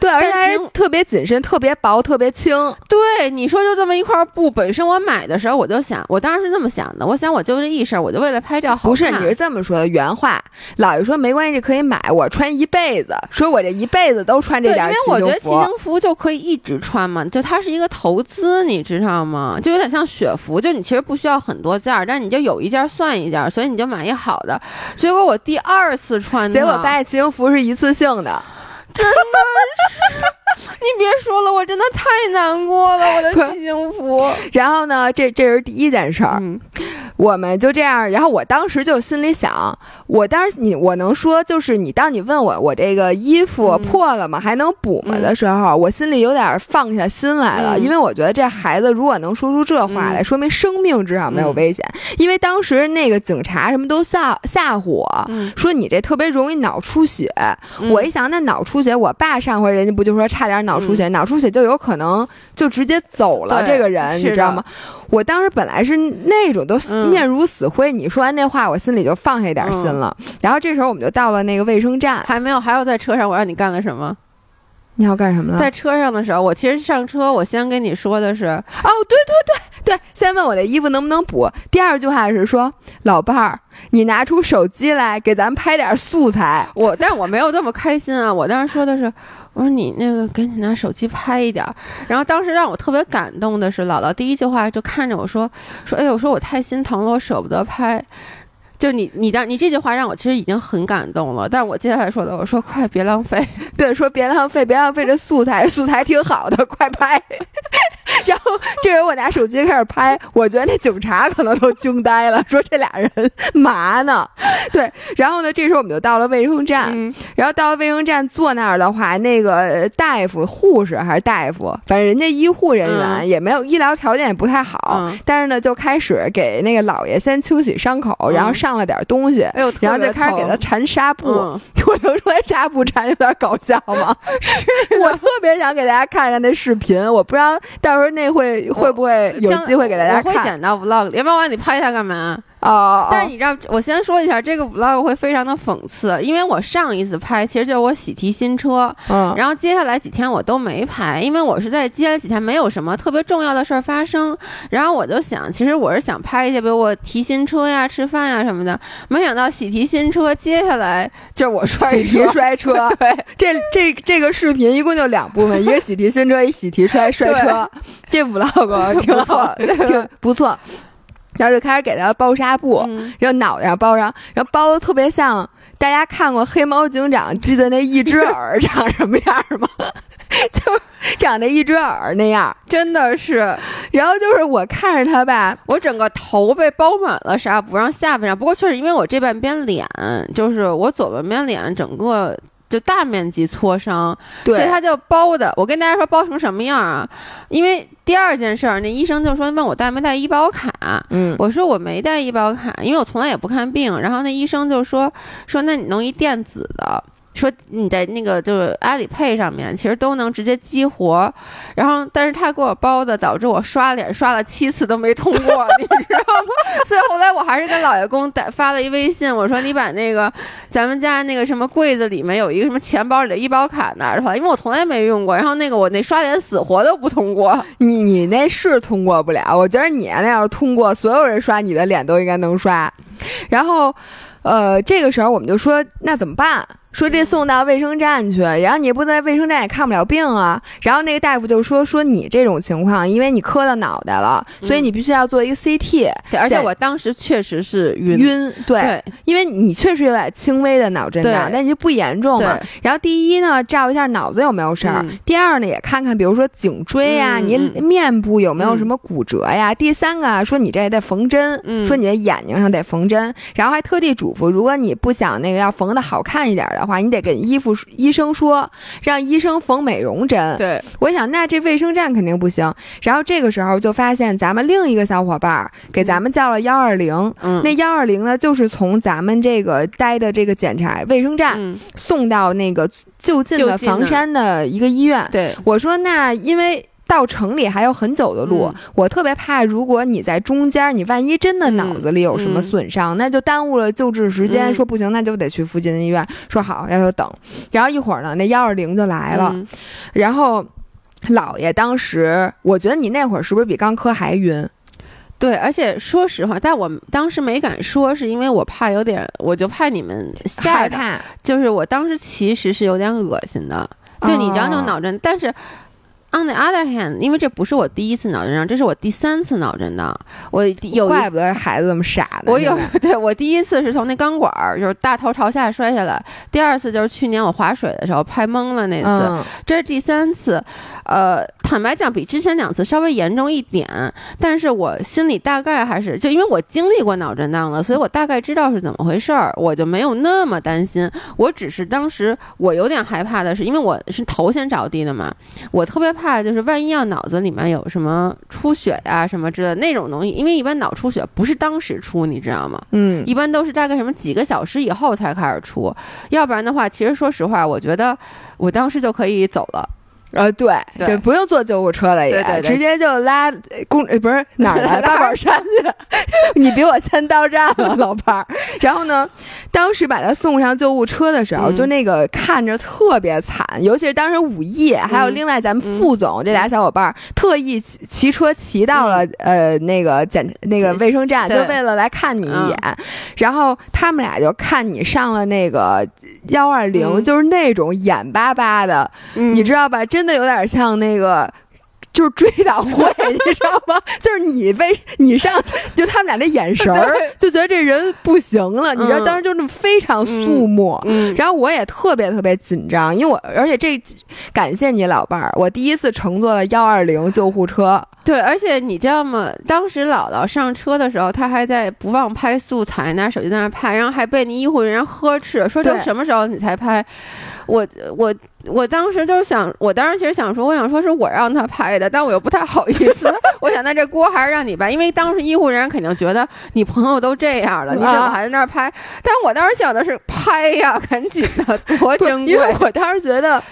对，而且还特别紧身，特别薄，特别轻。对，你说就这么一块布，本身我买的时候我就想，我当时是这么想的，我想我就这一身，我就为了拍照好看不是，你是这么说的原话。姥爷说没关系，可以买，我穿一辈子。说我这一辈子都穿这件因为我觉得骑行服就可以一直穿嘛，就它是一个投资，你知道吗？就有点像雪服，就你其实不需要很多件儿，但你就有一件算一件，所以你就买一好的。结果我第二次穿，结果发现骑行服是一次性的。真的是，你别说了，我真的太难过了，我的骑行服。然后呢，这这是第一件事儿。我们就这样，然后我当时就心里想，我当时你我能说，就是你当你问我我这个衣服破了吗，还能补吗的时候，我心里有点放下心来了，因为我觉得这孩子如果能说出这话来，说明生命至少没有危险。因为当时那个警察什么都吓吓唬我说你这特别容易脑出血。我一想，那脑出血，我爸上回人家不就说差点脑出血，脑出血就有可能就直接走了这个人，你知道吗？我当时本来是那种都面如死灰，你说完那话，我心里就放下一点心了。然后这时候我们就到了那个卫生站，还没有，还要在车上，我让你干了什么？你要干什么了？在车上的时候，我其实上车，我先跟你说的是，哦，对对对问我的衣服能不能补。第二句话是说，老伴儿，你拿出手机来给咱拍点素材。我，但我没有这么开心啊。我当时说的是，我说你那个赶紧拿手机拍一点。然后当时让我特别感动的是，姥姥第一句话就看着我说，说，哎呦，说我太心疼了，我舍不得拍。就你，你当你这句话让我其实已经很感动了，但我接下来说的，我说快别浪费，对，说别浪费，别浪费这素材，素材挺好的，快拍。然后这时候我拿手机开始拍，我觉得那警察可能都惊呆了，说这俩人嘛呢？对，然后呢，这时候我们就到了卫生站，然后到了卫生站坐那儿的话，那个大夫、护士还是大夫，反正人家医护人员也没有医疗条件也不太好，但是呢，就开始给那个老爷先清洗伤口，然后上了点东西，然后再开始给他缠纱布。我能说纱布缠有点搞笑吗？是我特别想给大家看看那视频，我不知道到时候那会会不会有机会给大家看。我会剪到 vlog，要不然你拍它干嘛？哦，但是你知道，我先说一下，这个 vlog 会非常的讽刺，因为我上一次拍其实就是我喜提新车，嗯，然后接下来几天我都没拍，因为我是在接下来几天没有什么特别重要的事儿发生，然后我就想，其实我是想拍一些，比如我提新车呀、吃饭呀什么的，没想到喜提新车，接下来就是我摔喜提摔车，对，这这这个视频一共就两部分，一个喜提新车，一喜提摔摔车，这 vlog 挺好，挺 不错。然后就开始给他包纱布，然后脑袋上包上，然后包的特别像大家看过《黑猫警长》记得那一只耳长什么样吗？就长得一只耳那样，真的是。然后就是我看着他吧，我整个头被包满了纱布，让下巴上。不过确实因为我这半边脸，就是我左半边脸整个。就大面积挫伤，所以他就包的。我跟大家说包成什么样啊？因为第二件事儿，那医生就说问我带没带医保卡。嗯，我说我没带医保卡，因为我从来也不看病。然后那医生就说说那你弄一电子的。说你在那个就是阿里配上面，其实都能直接激活，然后但是他给我包的，导致我刷脸刷了七次都没通过，你知道吗？所以后来我还是跟老爷公打发了一微信，我说你把那个 咱们家那个什么柜子里面有一个什么钱包里的医保卡拿出来，因为我从来没用过。然后那个我那刷脸死活都不通过，你你那是通过不了，我觉得你那要是通过，所有人刷你的脸都应该能刷。然后，呃，这个时候我们就说那怎么办？说这送到卫生站去，然后你不在卫生站也看不了病啊。然后那个大夫就说说你这种情况，因为你磕到脑袋了，所以你必须要做一个 CT。对，而且我当时确实是晕晕，对，因为你确实有点轻微的脑震荡，但你就不严重嘛。然后第一呢，照一下脑子有没有事儿；第二呢，也看看比如说颈椎呀，你面部有没有什么骨折呀；第三个啊说你这得缝针，说你的眼睛上得缝针。然后还特地嘱咐，如果你不想那个要缝的好看一点的话，你得跟衣服医生说，让医生缝美容针。对，我想那这卫生站肯定不行。然后这个时候就发现咱们另一个小伙伴给咱们叫了幺二零，那幺二零呢就是从咱们这个待的这个检查卫生站送到那个就近的房山的一个医院。对，我说那因为。到城里还有很久的路，我特别怕，如果你在中间，你万一真的脑子里有什么损伤，那就耽误了救治时间。说不行，那就得去附近的医院。说好，然后等。然后一会儿呢，那幺二零就来了。然后姥爷当时，我觉得你那会儿是不是比刚科还晕？对，而且说实话，但我当时没敢说，是因为我怕有点，我就怕你们害怕。就是我当时其实是有点恶心的，就你知道那种脑震，但是。On the other hand，因为这不是我第一次脑震荡，这是我第三次脑震荡。我有怪不得孩子这么傻呢。我有 对我第一次是从那钢管儿就是大头朝下摔下来，第二次就是去年我划水的时候拍懵了那次，这是第三次。呃，坦白讲，比之前两次稍微严重一点，但是我心里大概还是就因为我经历过脑震荡了，所以我大概知道是怎么回事儿，我就没有那么担心。我只是当时我有点害怕的是，因为我是头先着地的嘛，我特别。怕就是万一要脑子里面有什么出血呀什么之类的那种东西，因为一般脑出血不是当时出，你知道吗？嗯，一般都是大概什么几个小时以后才开始出，要不然的话，其实说实话，我觉得我当时就可以走了。呃，对，就不用坐救护车了，也直接就拉公，不是哪儿来 八宝山去。你比我先到站了，老伴儿。然后呢，当时把他送上救护车的时候，就那个看着特别惨，尤其是当时午夜，还有另外咱们副总这俩小伙伴儿特意骑车骑到了呃那个检那个卫生站，就为了来看你一眼。然后他们俩就看你上了那个幺二零，就是那种眼巴巴的，你知道吧？真。真的有点像那个，就是追悼会，你知道吗？就是你被你上，就他们俩那眼神儿，就觉得这人不行了。你知道，当时就那么非常肃穆。然后我也特别特别紧张，因为我而且这感谢你老伴儿，我第一次乘坐了幺二零救护车。对，而且你知道吗？当时姥姥上车的时候，她还在不忘拍素材，拿手机在那拍，然后还被那医护人员呵斥，说都什么时候你才拍？我我。我当时就是想，我当时其实想说，我想说是我让他拍的，但我又不太好意思。我想那这锅还是让你吧，因为当时医护人员肯定觉得你朋友都这样了，你怎么还在那儿拍？但我当时想的是拍呀，赶紧的，多珍贵。因为我当时觉得，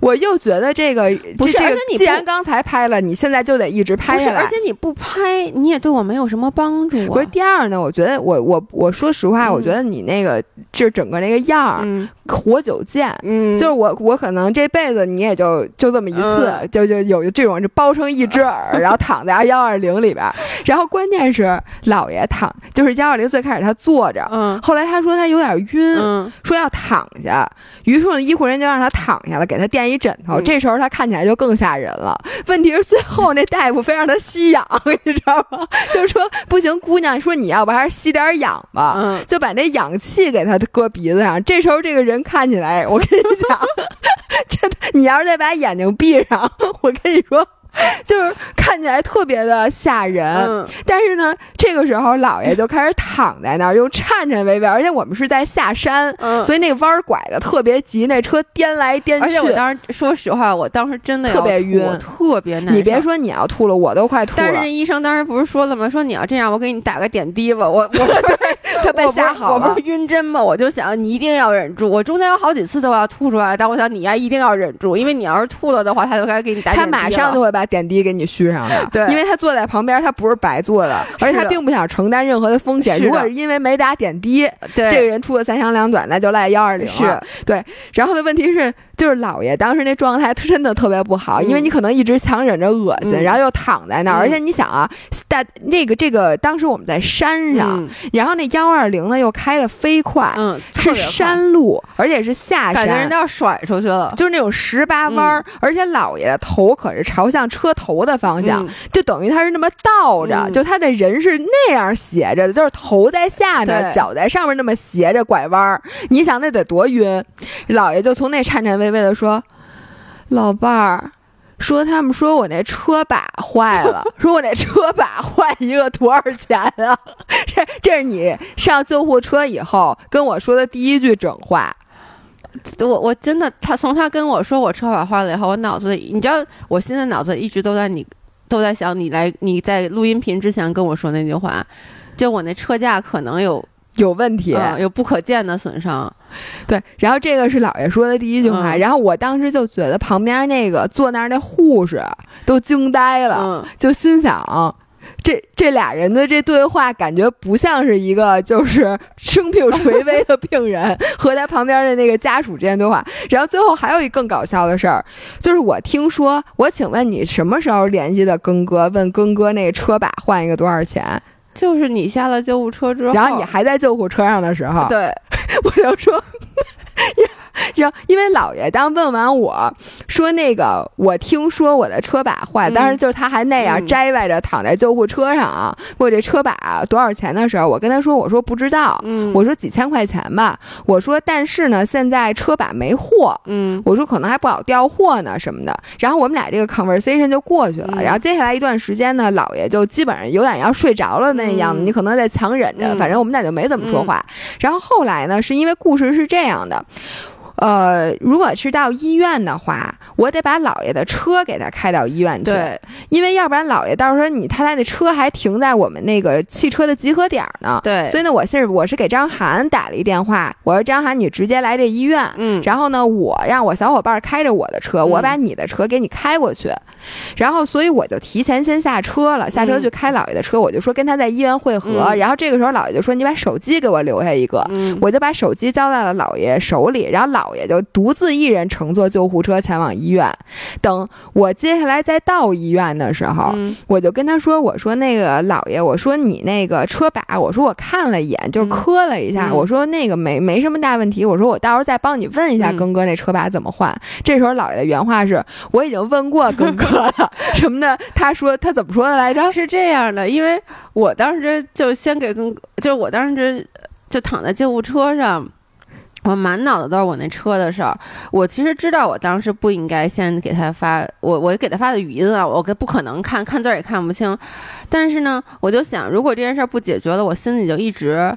我又觉得这个不是，而且你既然刚才拍了，你现在就得一直拍下来。而且你不拍，你也对我没有什么帮助。不是第二呢？我觉得我我我说实话，我觉得你那个就整个那个样儿，活久见。嗯，就是我我可能。这辈子你也就就这么一次，就就有这种就包成一只耳，然后躺在幺二零里边。然后关键是姥爷躺，就是幺二零最开始他坐着，嗯，后来他说他有点晕，说要躺下，于是呢医护人员就让他躺下了，给他垫一枕头。这时候他看起来就更吓人了。问题是最后那大夫非让他吸氧，你知道吗？就说不行，姑娘，说你要不还是吸点氧吧，就把那氧气给他搁鼻子上。这时候这个人看起来，我跟你讲。真的，你要是再把眼睛闭上，我跟你说。就是看起来特别的吓人，但是呢，这个时候老爷就开始躺在那儿，又颤颤巍巍，而且我们是在下山，所以那个弯儿拐的特别急，那车颠来颠去。而且我当时说实话，我当时真的特别晕，特别难。你别说你要吐了，我都快吐了。但是医生当时不是说了吗？说你要这样，我给你打个点滴吧。我我 他被吓好了，我不是晕针吗？我就想你一定要忍住。我中间有好几次都要吐出来，但我想你呀一定要忍住，因为你要是吐了的话，他就该给你打。他马上就会把。点滴给你续上的，对，因为他坐在旁边，他不是白坐的，而且他并不想承担任何的风险。如果是因为没打点滴，对这个人出了三长两短，那就赖幺二零是对。然后的问题是，就是姥爷当时那状态真的特别不好，因为你可能一直强忍着恶心，然后又躺在那儿，而且你想啊，大那个这个当时我们在山上，然后那幺二零呢又开的飞快，嗯，是山路，而且是下山，感觉人都要甩出去了，就是那种十八弯，而且姥爷的头可是朝向车头的方向，就等于他是那么倒着，就他的人是那样斜着的，就是头在下面，脚在上面那么斜着拐弯儿，你想那得多晕？姥爷就从那颤颤巍巍的说：“老伴儿，说他们说我那车把坏了，说我那车把坏一个多少钱啊？这这是你上救护车以后跟我说的第一句整话。我我真的，他从他跟我说我车把坏了以后，我脑子里，你知道，我现在脑子一直都在你都在想你来你在录音频之前跟我说那句话，就我那车架可能有。”有问题，有不可见的损伤，对。然后这个是姥爷说的第一句话，然后我当时就觉得旁边那个坐那儿那护士都惊呆了，就心想，这这俩人的这对话感觉不像是一个就是生病垂危的病人和他旁边的那个家属之间对话。然后最后还有一更搞笑的事儿，就是我听说，我请问你什么时候联系的庚哥？问庚哥那车把换一个多少钱？就是你下了救护车之后，然后你还在救护车上的时候，对，我要说 然后，因为姥爷当问完我说那个，我听说我的车把坏，当时就是他还那样摘歪着躺在救护车上啊。我这车把多少钱的时候，我跟他说，我说不知道，我说几千块钱吧。我说但是呢，现在车把没货，嗯，我说可能还不好调货呢什么的。然后我们俩这个 conversation 就过去了。然后接下来一段时间呢，姥爷就基本上有点要睡着了那样子，你可能在强忍着，反正我们俩就没怎么说话。然后后来呢，是因为故事是这样的。呃，如果是到医院的话，我得把姥爷的车给他开到医院去，对，因为要不然姥爷到时候你他那车还停在我们那个汽车的集合点呢，对，所以呢，我是我是给张涵打了一电话，我说张涵你直接来这医院，嗯，然后呢，我让我小伙伴开着我的车，我把你的车给你开过去，然后所以我就提前先下车了，下车去开姥爷的车，我就说跟他在医院会合，然后这个时候姥爷就说你把手机给我留下一个，嗯，我就把手机交在了姥爷手里，然后姥。姥爷就独自一人乘坐救护车前往医院。等我接下来再到医院的时候，我就跟他说：“我说那个姥爷，我说你那个车把，我说我看了一眼，就是磕了一下。我说那个没没什么大问题。我说我到时候再帮你问一下庚哥那车把怎么换。这时候姥爷的原话是：我已经问过庚哥了，什么的。他说他怎么说的来着？是这样的，因为我当时就先给庚，就是我当时就躺在救护车上。”我满脑子都是我那车的事儿。我其实知道，我当时不应该先给他发我我给他发的语音啊，我跟不可能看看字儿也看不清。但是呢，我就想，如果这件事儿不解决了，我心里就一直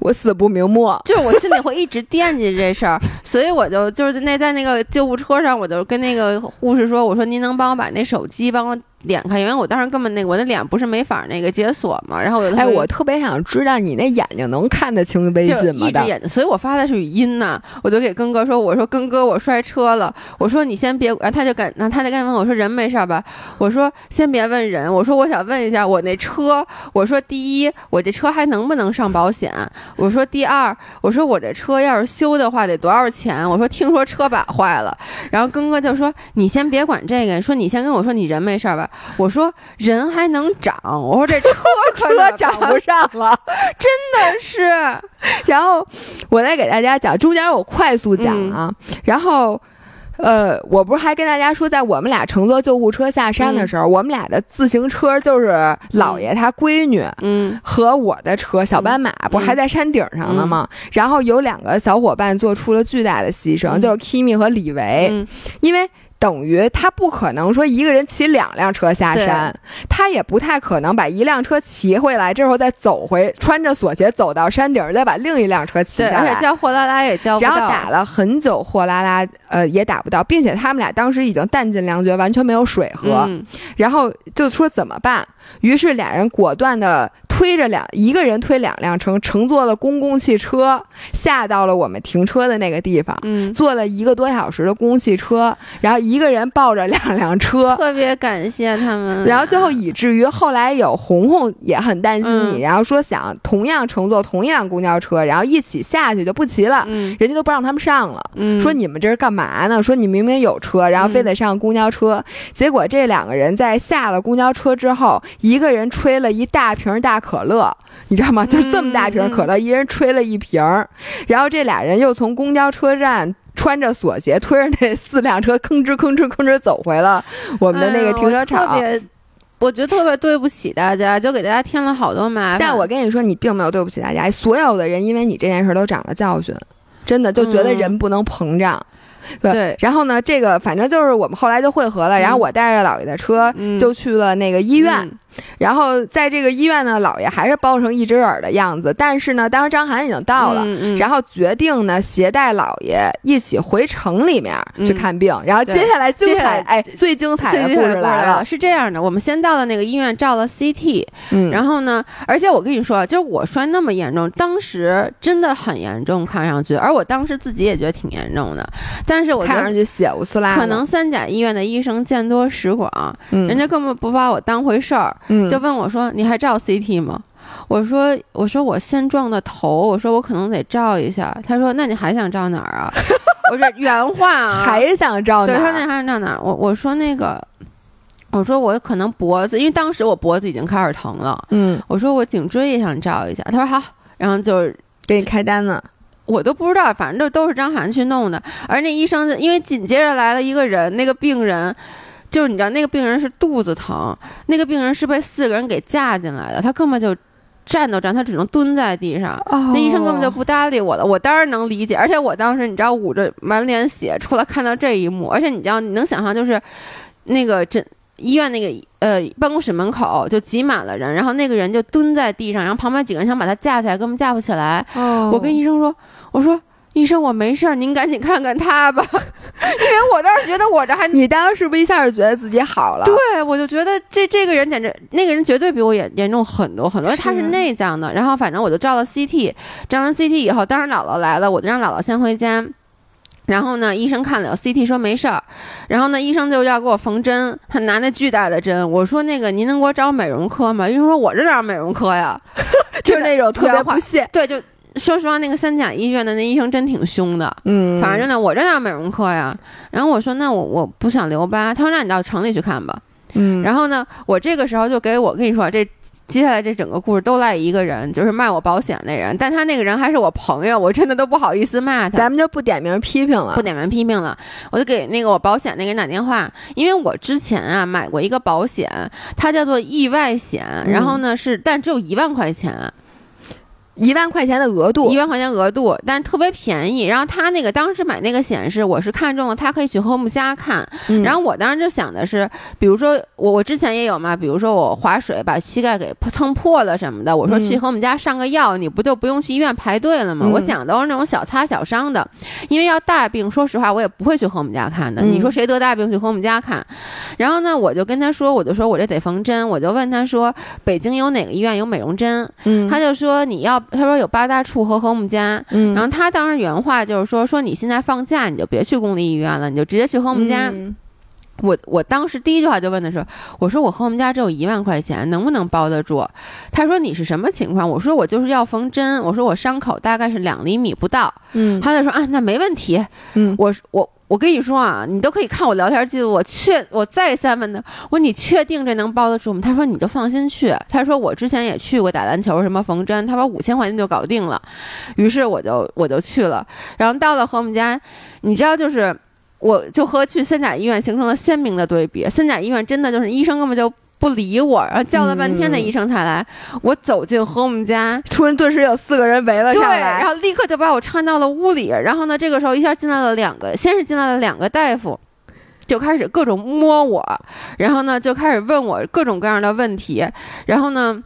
我死不瞑目，就是我心里会一直惦记这事儿。所以我就就是那在那个救护车上，我就跟那个护士说：“我说您能帮我把那手机帮我。”脸开，因为我当时根本那个我的脸不是没法那个解锁嘛，然后我哎，我特别想知道你那眼睛能看得清微信吗？一只眼睛，所以我发的是语音呢。我就给根哥说，我说根哥，我摔车了。我说你先别，然后他就赶，然后他就赶紧问我说人没事吧？我说先别问人，我说我想问一下我那车。我说第一，我这车还能不能上保险？我说第二，我说我这车要是修的话得多少钱？我说听说车把坏了。然后根哥就说你先别管这个，说你先跟我说你人没事吧？我说人还能长，我说这车 车长不上了，真的是。然后我再给大家讲，中间我快速讲啊。然后，呃，我不是还跟大家说，在我们俩乘坐救护车下山的时候，我们俩的自行车就是姥爷他闺女，嗯，和我的车小斑马，不还在山顶上呢吗？然后有两个小伙伴做出了巨大的牺牲，就是 Kimi 和李维，因为。等于他不可能说一个人骑两辆车下山，他也不太可能把一辆车骑回来，之后再走回穿着锁鞋走到山顶，再把另一辆车骑下来。而且叫货拉拉也叫不到。然后打了很久货拉拉，呃，也打不到，并且他们俩当时已经弹尽粮绝，完全没有水喝。然后就说怎么办？于是俩人果断的。推着两一个人推两辆车，乘坐了公共汽车，下到了我们停车的那个地方，嗯，坐了一个多小时的公共汽车，然后一个人抱着两辆车，特别感谢他们。然后最后以至于后来有红红也很担心你，嗯然后说想同样乘坐同一辆公交车，然后一起下去就不骑了，嗯人家都不让他们上了。嗯，说你们这是干嘛呢？说你明明有车，然后非得上公交车。结果这两个人在下了公交车之后，一个人吹了一大瓶大可乐，你知道吗？就是这么大瓶可乐，一人吹了一瓶儿。然后这俩人又从公交车站。穿着锁鞋，推着那四辆车，吭哧吭哧吭哧走回了我们的那个停车场。哎、特别，我觉得特别对不起大家，就给大家添了好多麻烦。但我跟你说，你并没有对不起大家，所有的人因为你这件事都长了教训，真的就觉得人不能膨胀。对对，然后呢，这个反正就是我们后来就汇合了，然后我带着姥爷的车就去了那个医院，嗯、然后在这个医院呢，姥爷还是包成一只耳的样子，但是呢，当时张涵已经到了，嗯嗯、然后决定呢携带姥爷一起回城里面去看病，嗯、然后接下来精彩，哎，最精彩的故事来了，是这样的，我们先到了那个医院照了 CT，嗯，然后呢，而且我跟你说，就是我摔那么严重，当时真的很严重，看上去，而我当时自己也觉得挺严重的，但是我看上去血无呲啦，可能三甲医院的医生见多识广，嗯、人家根本不把我当回事儿，嗯、就问我说：“你还照 CT 吗？”我说：“我说我先撞的头，我说我可能得照一下。”他说：“那你还想照哪儿啊？” 我说原话啊，还想照哪儿？对，他说那还想照哪儿？我我说那个，我说我可能脖子，因为当时我脖子已经开始疼了。嗯，我说我颈椎也想照一下。他说好，然后就给你开单了。我都不知道，反正就都是张涵去弄的。而那医生因为紧接着来了一个人，那个病人。就是你知道，那个病人是肚子疼，那个病人是被四个人给架进来的，他根本就站都站，他只能蹲在地上。哦、那医生根本就不搭理我了，我当然能理解。而且我当时你知道，捂着满脸血出来看到这一幕，而且你知道，你能想象就是那个诊医院那个呃办公室门口就挤满了人，然后那个人就蹲在地上，然后旁边几个人想把他架起来，根本架不起来。哦、我跟医生说，我说。医生，我没事儿，您赶紧看看他吧，因为我当时觉得我这还……你当时是不是一下就觉得自己好了？对，我就觉得这这个人简直，那个人绝对比我严严重很多很多，他是内脏的。然后反正我就照了 CT，照完 CT 以后，当时姥姥来了，我就让姥姥先回家。然后呢，医生看了 CT 说没事儿，然后呢，医生就要给我缝针，他拿那巨大的针，我说那个您能给我找美容科吗？医生说我这哪有美容科呀，就是那种特别不屑，对，就。说实话，那个三甲医院的那医生真挺凶的，嗯，反正呢，我这哪有美容科呀？然后我说，那我我不想留疤，他说那你到城里去看吧，嗯，然后呢，我这个时候就给我跟你说，这接下来这整个故事都赖一个人，就是卖我保险那人，但他那个人还是我朋友，我真的都不好意思骂他，咱们就不点名批评了，不点名批评了，我就给那个我保险那个人打电话，因为我之前啊买过一个保险，它叫做意外险，然后呢是，但只有一万块钱。一万块钱的额度，一万块钱额度，但是特别便宜。然后他那个当时买那个显示，我是看中了他可以去和睦家看。嗯、然后我当时就想的是，比如说我我之前也有嘛，比如说我划水把膝盖给蹭破了什么的，我说去和睦家上个药，你不就不用去医院排队了吗？嗯、我想都是那种小擦小伤的，因为要大病，说实话我也不会去和睦家看的。嗯、你说谁得大病去和睦家看？然后呢，我就跟他说，我就说我这得缝针，我就问他说，北京有哪个医院有美容针？嗯，他就说你要，他说有八大处和和睦家。嗯，然后他当时原话就是说，说你现在放假，你就别去公立医院了，你就直接去和睦家。嗯、我我当时第一句话就问的是，我说我和我们家只有一万块钱，能不能包得住？他说你是什么情况？我说我就是要缝针，我说我伤口大概是两厘米不到。嗯，他就说啊，那没问题。嗯，我我。我跟你说啊，你都可以看我聊天记录。我确，我再三问他，我说你确定这能包得住吗？他说你就放心去。他说我之前也去过打篮球，什么缝针，他说五千块钱就搞定了。于是我就我就去了，然后到了和睦家，你知道就是，我就和去三甲医院形成了鲜明的对比。三甲医院真的就是医生根本就。不理我，然后叫了半天那医生才来。嗯、我走进和我们家，突然顿时有四个人围了上来，然后立刻就把我搀到了屋里。然后呢，这个时候一下进来了两个，先是进来了两个大夫，就开始各种摸我，然后呢就开始问我各种各样的问题。然后呢，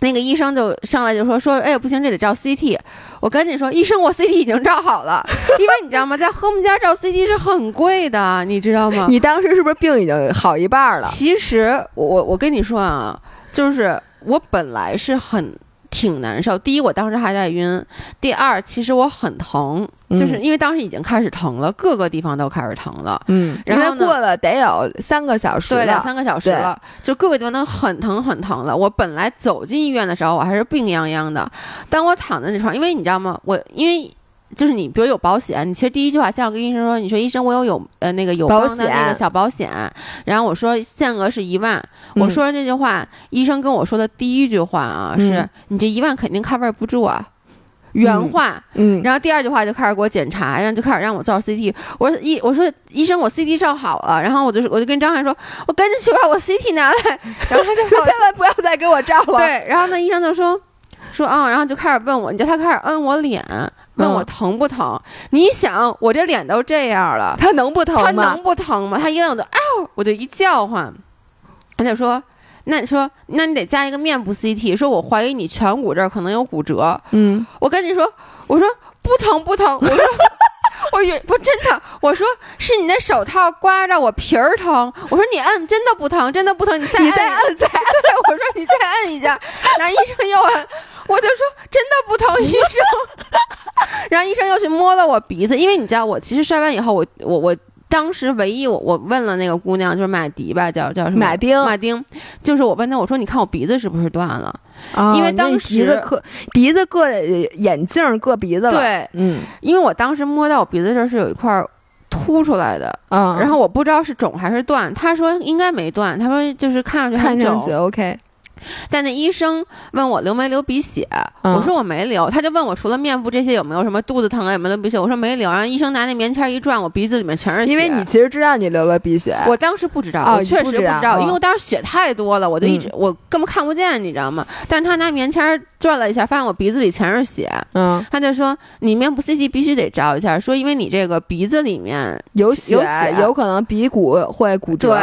那个医生就上来就说说，哎呀不行，这得照 CT。我赶紧说，医生，我 CT 已经照好了，因为你知道吗，在和睦家照 CT 是很贵的，你知道吗？你当时是不是病已经好一半了？其实我我我跟你说啊，就是我本来是很。挺难受。第一，我当时还在晕；第二，其实我很疼，就是因为当时已经开始疼了，各个地方都开始疼了。嗯，然后过了得有三个小时，对，两三个小时了，就各个地方都很疼很疼了。我本来走进医院的时候，我还是病殃殃的。当我躺在那床，因为你知道吗？我因为。就是你，比如有保险，你其实第一句话先要跟医生说，你说医生，我有有呃那个有保的那个小保险，然后我说限额是一万，我说这句话，医生跟我说的第一句话啊，是你这一万肯定 cover 不住啊，原话，嗯，然后第二句话就开始给我检查，然后就开始让我照 CT，我说医我说医生我 CT 照好了，然后我就我就跟张翰说，我赶紧去把我 CT 拿来，然后他就说千万不要再给我照了，对，然后那医生就说说啊，然后就开始问我，你叫他开始摁我脸。问我疼不疼？你想，我这脸都这样了，他能不疼吗？他能不疼吗？他一问我就，哎呦，我就一叫唤，他就说，那你说，那你得加一个面部 CT，说我怀疑你颧骨这儿可能有骨折。嗯，我跟你说，我说不疼不疼，我说，我说不真的，我说是你那手套刮着我皮儿疼。我说你摁，真的不疼，真的不疼，你再你再摁再，对，我说你再摁一下，然后医生又摁。我就说真的不疼，医生。然后医生又去摸了我鼻子，因为你知道我其实摔完以后，我我我当时唯一我我问了那个姑娘，就是马迪吧，叫叫什么？马丁。马丁，就是我问她，我说你看我鼻子是不是断了？啊，因为当时鼻子硌，鼻子硌眼镜硌鼻子了。对，嗯，因为我当时摸到我鼻子这儿是有一块凸出来的，嗯，然后我不知道是肿还是断，他说应该没断，他说就是看上去看上去 OK。但那医生问我流没流鼻血，我说我没流，他就问我除了面部这些有没有什么肚子疼啊，有没有流鼻血？我说没流。然后医生拿那棉签一转，我鼻子里面全是血。因为你其实知道你流了鼻血，我当时不知道，我确实不知道，因为我当时血太多了，我就一直我根本看不见，你知道吗？但是他拿棉签转了一下，发现我鼻子里全是血，嗯，他就说你面部 CT 必须得照一下，说因为你这个鼻子里面有血，有可能鼻骨会骨折。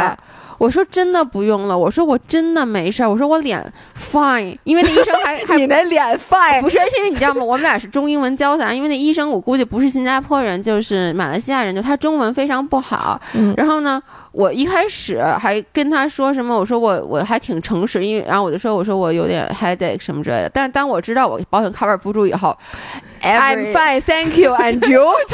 我说真的不用了，我说我真的没事儿，我说我脸 fine，因为那医生还 还你那脸 fine 不是，因为你知道吗？我们俩是中英文交杂，因为那医生我估计不是新加坡人，就是马来西亚人，就他中文非常不好。然后呢，我一开始还跟他说什么，我说我我还挺诚实，因为然后我就说我说我有点 headache 什么之类的。但是当我知道我保险 cover 不住以后，I'm fine, thank you, and you，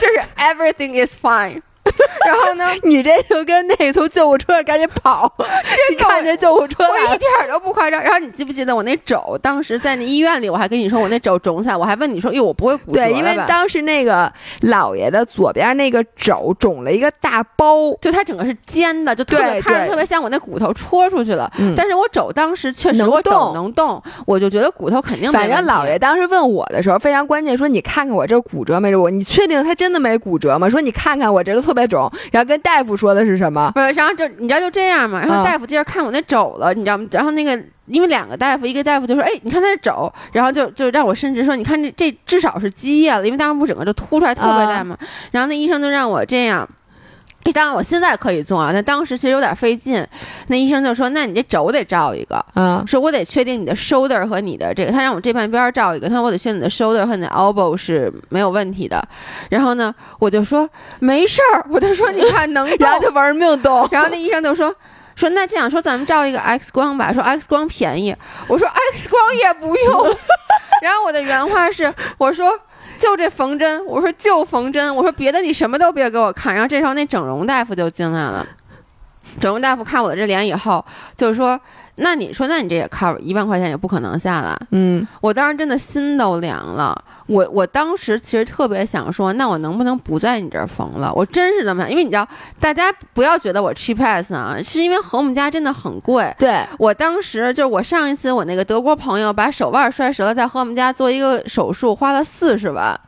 就是 everything is fine。然后呢？你这就跟那头救护车赶紧跑，真 看见救护车我一点都不夸张。然后你记不记得我那肘？当时在那医院里，我还跟你说我那肘肿起来，我还问你说：“哟，我不会骨折对，因为当时那个老爷的左边那个肘肿了一个大包，就它整个是尖的，就特别看着特别像我那骨头戳出去了。但是我肘当时确实能动，能动，我就觉得骨头肯定。反正老爷当时问我的时候非常关键，说：“你看看我这骨折没？我你确定他真的没骨折吗？”说：“你看看我这个特别肿。”然后跟大夫说的是什么？不是，然后就你知道就这样嘛。然后大夫接着看我那肘了，你知道吗？然后那个因为两个大夫，一个大夫就说：“哎，你看他肘。”然后就就让我伸直说：“你看这这至少是积液了，因为大夫不整个就凸出来特别大嘛。”然后那医生就让我这样。当然，我现在可以做啊，但当时其实有点费劲。那医生就说：“那你这肘得照一个，嗯，说我得确定你的 shoulder 和你的这个，他让我这半边照一个，他说我得确定你的 shoulder 和你的 elbow 是没有问题的。”然后呢，我就说没事儿，我就说你看能，然后就玩命动。然后那医生就说：“说那这样说，咱们照一个 X 光吧。说 X 光便宜。”我说 X 光也不用。然后我的原话是：“我说。”就这缝针，我说就缝针，我说别的你什么都别给我看。然后这时候那整容大夫就进来了，整容大夫看我的这脸以后，就是说，那你说，那你这也 cover 一万块钱也不可能下来。嗯，我当时真的心都凉了。我我当时其实特别想说，那我能不能不在你这儿缝了？我真是这么想，因为你知道，大家不要觉得我 cheap ass 啊，是因为和睦家真的很贵。对我当时就是我上一次我那个德国朋友把手腕摔折了，在和睦家做一个手术，花了四十万。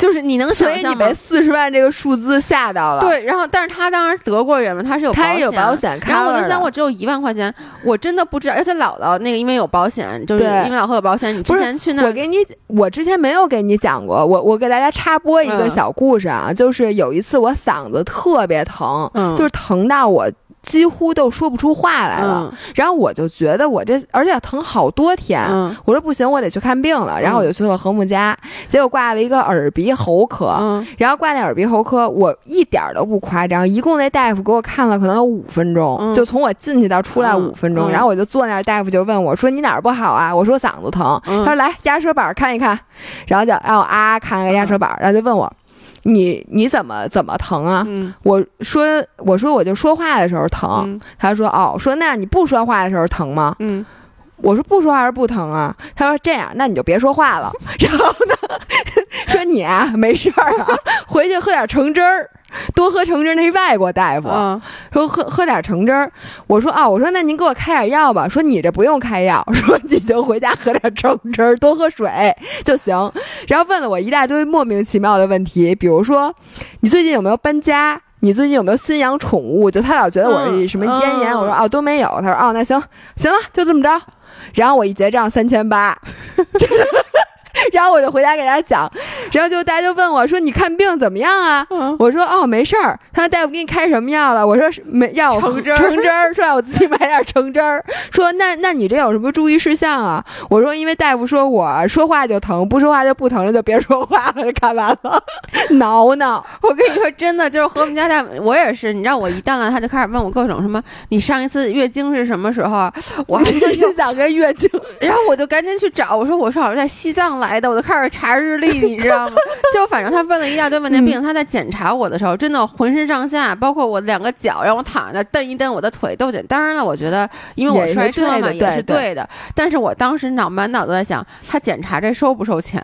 就是你能想象所以你被四十万这个数字吓到了。对，然后但是他当时德国人嘛，他是有他是有保险，然后我就想我只有一万块钱，我真的不知道。而且姥姥那个因为有保险，就是因为姥姥有保险，你之前去那我给你，我之前没有给你讲过，我我给大家插播一个小故事啊，就是有一次我嗓子特别疼，就是疼到我。几乎都说不出话来了。然后我就觉得我这而且疼好多天，我说不行，我得去看病了。然后我就去了和睦家，结果挂了一个耳鼻喉科。然后挂那耳鼻喉科，我一点都不夸张，一共那大夫给我看了可能有五分钟，就从我进去到出来五分钟。然后我就坐那儿，大夫就问我说：“你哪儿不好啊？”我说：“嗓子疼。”他说：“来压舌板看一看。”然后就让我啊看个压舌板，然后就问我。你你怎么怎么疼啊？我说我说我就说话的时候疼。他说哦，说那你不说话的时候疼吗？嗯，我说不说话是不疼啊。他说这样，那你就别说话了。然后呢，说你啊没事儿啊，回去喝点橙汁儿。多喝橙汁，那是外国大夫说喝喝点橙汁儿。我说啊，我说那您给我开点药吧。说你这不用开药，说你就回家喝点橙汁，多喝水就行。然后问了我一大堆莫名其妙的问题，比如说你最近有没有搬家？你最近有没有新养宠物？就他老觉得我是什么咽炎，我说哦都没有。他说哦那行行了，就这么着。然后我一结账三千八。然后我就回家给大家讲，然后就大家就问我说：“你看病怎么样啊？”我说：“哦，没事儿。”他说：“大夫给你开什么药了？”我说：“没让我橙汁儿，橙汁儿，说让我自己买点橙汁儿。”说：“那那你这有什么注意事项啊？”我说：“因为大夫说我说话就疼，不说话就不疼了，就别说话了。”就看完了，挠挠。我跟你说，真的就是和我们家大夫，我也是。你知道，我一到了，他就开始问我各种什么：“你上一次月经是什么时候？”我还是想跟月经，然后我就赶紧去找，我说：“我说好像在西藏来。”我都开始查日历，你知道吗？就反正他问了一大堆问题，并且他在检查我的时候，真的浑身上下，包括我两个脚，让我躺那蹬一蹬我的腿都检。当然了，我觉得因为我摔车嘛，也是对的。但是我当时脑满脑子在想，他检查这收不收钱？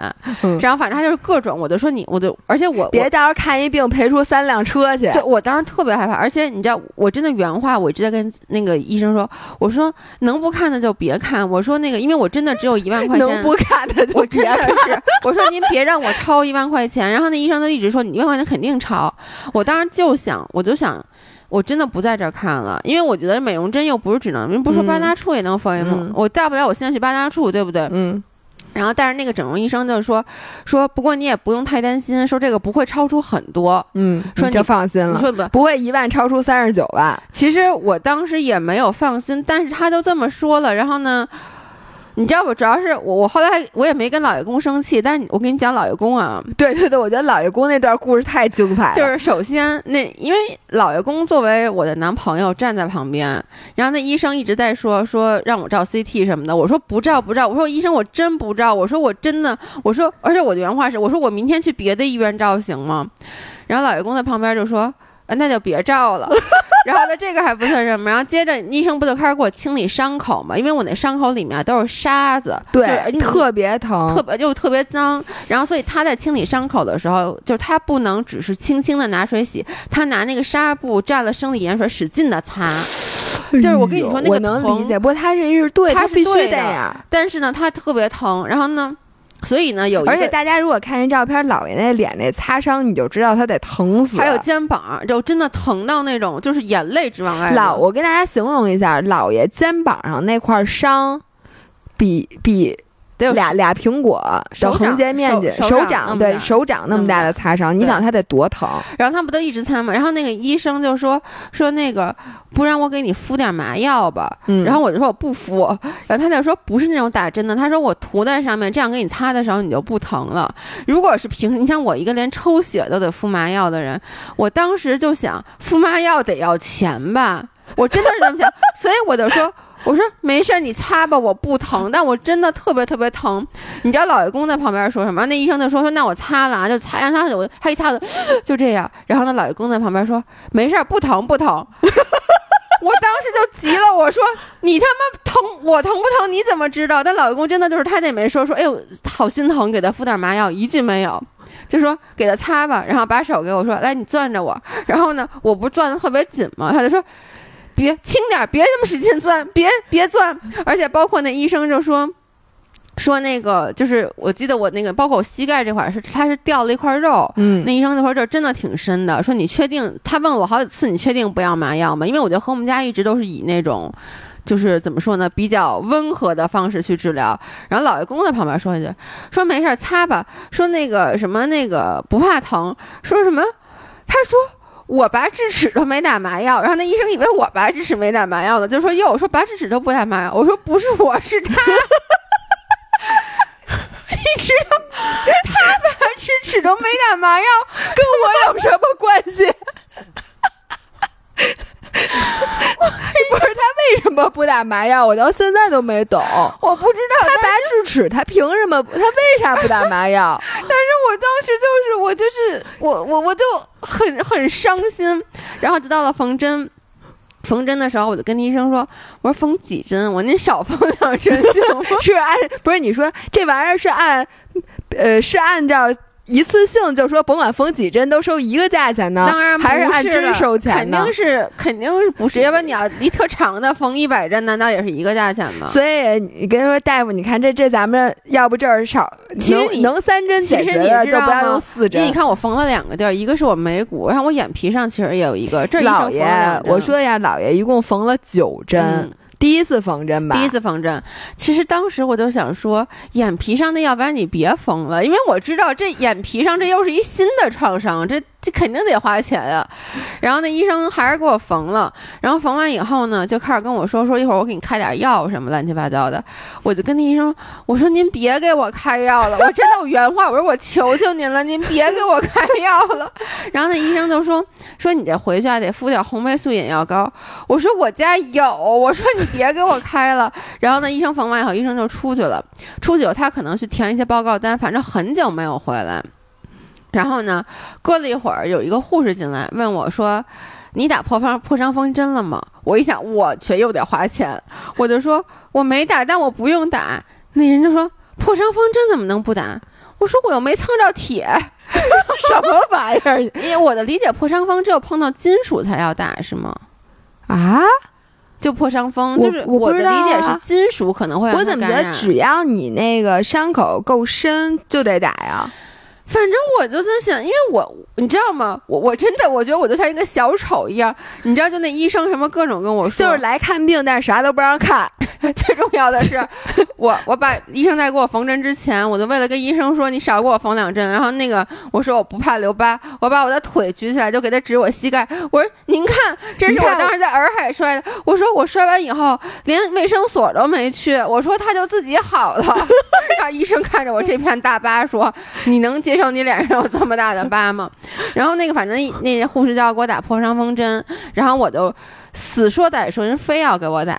然后反正他就是各种，我就说你，我就而且我别到时候看一病赔出三辆车去。对，我当时特别害怕，而且你知道，我真的原话，我直接跟那个医生说，我说能不看的就别看。我说那个，因为我真的只有一万块钱，能不看的就别看。我说您别让我超一万块钱，然后那医生就一直说你一万块钱肯定超。我当时就想，我就想，我真的不在这儿看了，因为我觉得美容针又不是只能，人不说八大处也能缝吗？我大不了我现在去八大处，对不对？嗯。然后，但是那个整容医生就说说，不过你也不用太担心，说这个不会超出很多。嗯，说你就放心了，说不不会一万超出三十九万。其实我当时也没有放心，但是他都这么说了，然后呢？你知道不？主要是我，我后来我也没跟老爷公生气，但是我跟你讲老爷公啊，对对对，我觉得老爷公那段故事太精彩了。就是首先那，因为老爷公作为我的男朋友站在旁边，然后那医生一直在说说让我照 CT 什么的，我说不照不照，我说医生我真不照，我说我真的，我说而且我的原话是我说我明天去别的医院照行吗？然后老爷公在旁边就说。啊，那就别照了。然后呢，这个还不算什么。然后接着医生不就开始给我清理伤口嘛？因为我那伤口里面都是沙子，对，特别疼，特别就特别脏。然后所以他在清理伤口的时候，就是他不能只是轻轻的拿水洗，他拿那个纱布蘸了生理盐水，使劲的擦。就是我跟你说那个能理解，不过他这是对，他必须这样。但是呢，他特别疼。然后呢？所以呢，有而且大家如果看见照片，姥爷那脸那擦伤，你就知道他得疼死。还有肩膀，就真的疼到那种，就是眼泪直往外流。老，我跟大家形容一下，姥爷肩膀上那块伤，比比。得有俩俩苹果的横截面积，手掌对手掌那么大的擦伤，你想他得多疼？然后他不都一直擦吗？然后那个医生就说说那个，不然我给你敷点麻药吧。然后我就说我不敷。然后他就说不是那种打针的，他说我涂在上面，这样给你擦的时候你就不疼了。如果是平时，你像我一个连抽血都得敷麻药的人，我当时就想敷麻药得要钱吧？我真的是这么想，所以我就说。我说没事儿，你擦吧，我不疼，但我真的特别特别疼。你知道老爷公在旁边说什么？那医生就说说那我擦了啊，就擦，让他我他一擦 就这样。然后那老爷公在旁边说没事儿，不疼不疼。我当时就急了，我说你他妈疼，我疼不疼你怎么知道？但老爷公真的就是他也没说说，哎呦好心疼，给他敷点麻药，一句没有，就说给他擦吧，然后把手给我说来你攥着我，然后呢我不攥的特别紧嘛，他就说。别轻点，别这么使劲钻，别别钻。而且包括那医生就说，说那个就是我记得我那个包括我膝盖这块是他是掉了一块肉，嗯，那医生那块儿真的挺深的。说你确定？他问我好几次，你确定不要麻药吗？因为我觉得和我们家一直都是以那种，就是怎么说呢，比较温和的方式去治疗。然后老爷公在旁边说一句，说没事擦吧。说那个什么那个不怕疼，说什么？他说。我拔智齿都没打麻药，然后那医生以为我拔智齿没打麻药呢，就说哟，我说拔智齿都不打麻药，我说不是我是他，你知道他拔智齿都没打麻药，跟我有什么关系？不是他为什么不打麻药？我到现在都没懂。我不知道他拔智齿，他凭什么？他为啥不打麻药？但是我当时就是我就是我我我就很很伤心。然后就到了缝针，缝针的时候，我就跟医生说：“我说缝几针？我您少缝两针行吗？是按不是？你说这玩意儿是按呃是按照。”一次性就说甭管缝几针都收一个价钱呢？当然还是按针收钱呢？肯定是肯定是不是？要不然你要离特长的缝一百针，难道也是一个价钱吗？所以你跟他说大夫，你看这这咱们要不这儿少，其实你能三针解决的就不要用四针。你看我缝了两个地儿，一个是我眉骨，然后我眼皮上其实也有一个。这老爷，我说一下，老爷一共缝了九针。第一次缝针吧，第一次缝针，其实当时我就想说，眼皮上的，要不然你别缝了，因为我知道这眼皮上这又是一新的创伤，这。这肯定得花钱呀，然后那医生还是给我缝了，然后缝完以后呢，就开始跟我说说一会儿我给你开点药什么乱七八糟的，我就跟那医生我说您别给我开药了，我真的有原话，我说 我求求您了，您别给我开药了。然后那医生就说说你这回去啊得敷点红霉素眼药膏，我说我家有，我说你别给我开了。然后那医生缝完以后，医生就出去了，出去后他可能去填一些报告单，反正很久没有回来。然后呢？过了一会儿，有一个护士进来问我说：“你打破伤破伤风针了吗？”我一想，我去，又得花钱，我就说我没打，但我不用打。那人就说：“破伤风针怎么能不打？”我说：“我又没蹭着铁，什么玩意儿？”因为我的理解，破伤风只有碰到金属才要打，是吗？啊？就破伤风，就是我的理解是金属可能会。我怎么觉得只要你那个伤口够深就得打呀？反正我就在想，因为我你知道吗？我我真的我觉得我就像一个小丑一样，你知道，就那医生什么各种跟我说，就是来看病，但是啥都不让看。最重要的是，我我把医生在给我缝针之前，我就为了跟医生说你少给我缝两针。然后那个我说我不怕留疤，我把我的腿举起来就给他指我膝盖，我说您看，这是我当时在洱海摔的。我说我摔完以后连卫生所都没去，我说他就自己好了。然后医生看着我这片大疤说，你能接受你脸上有这么大的疤吗？然后那个反正那护士就要给我打破伤风针，然后我就。死说歹说，人非要给我打，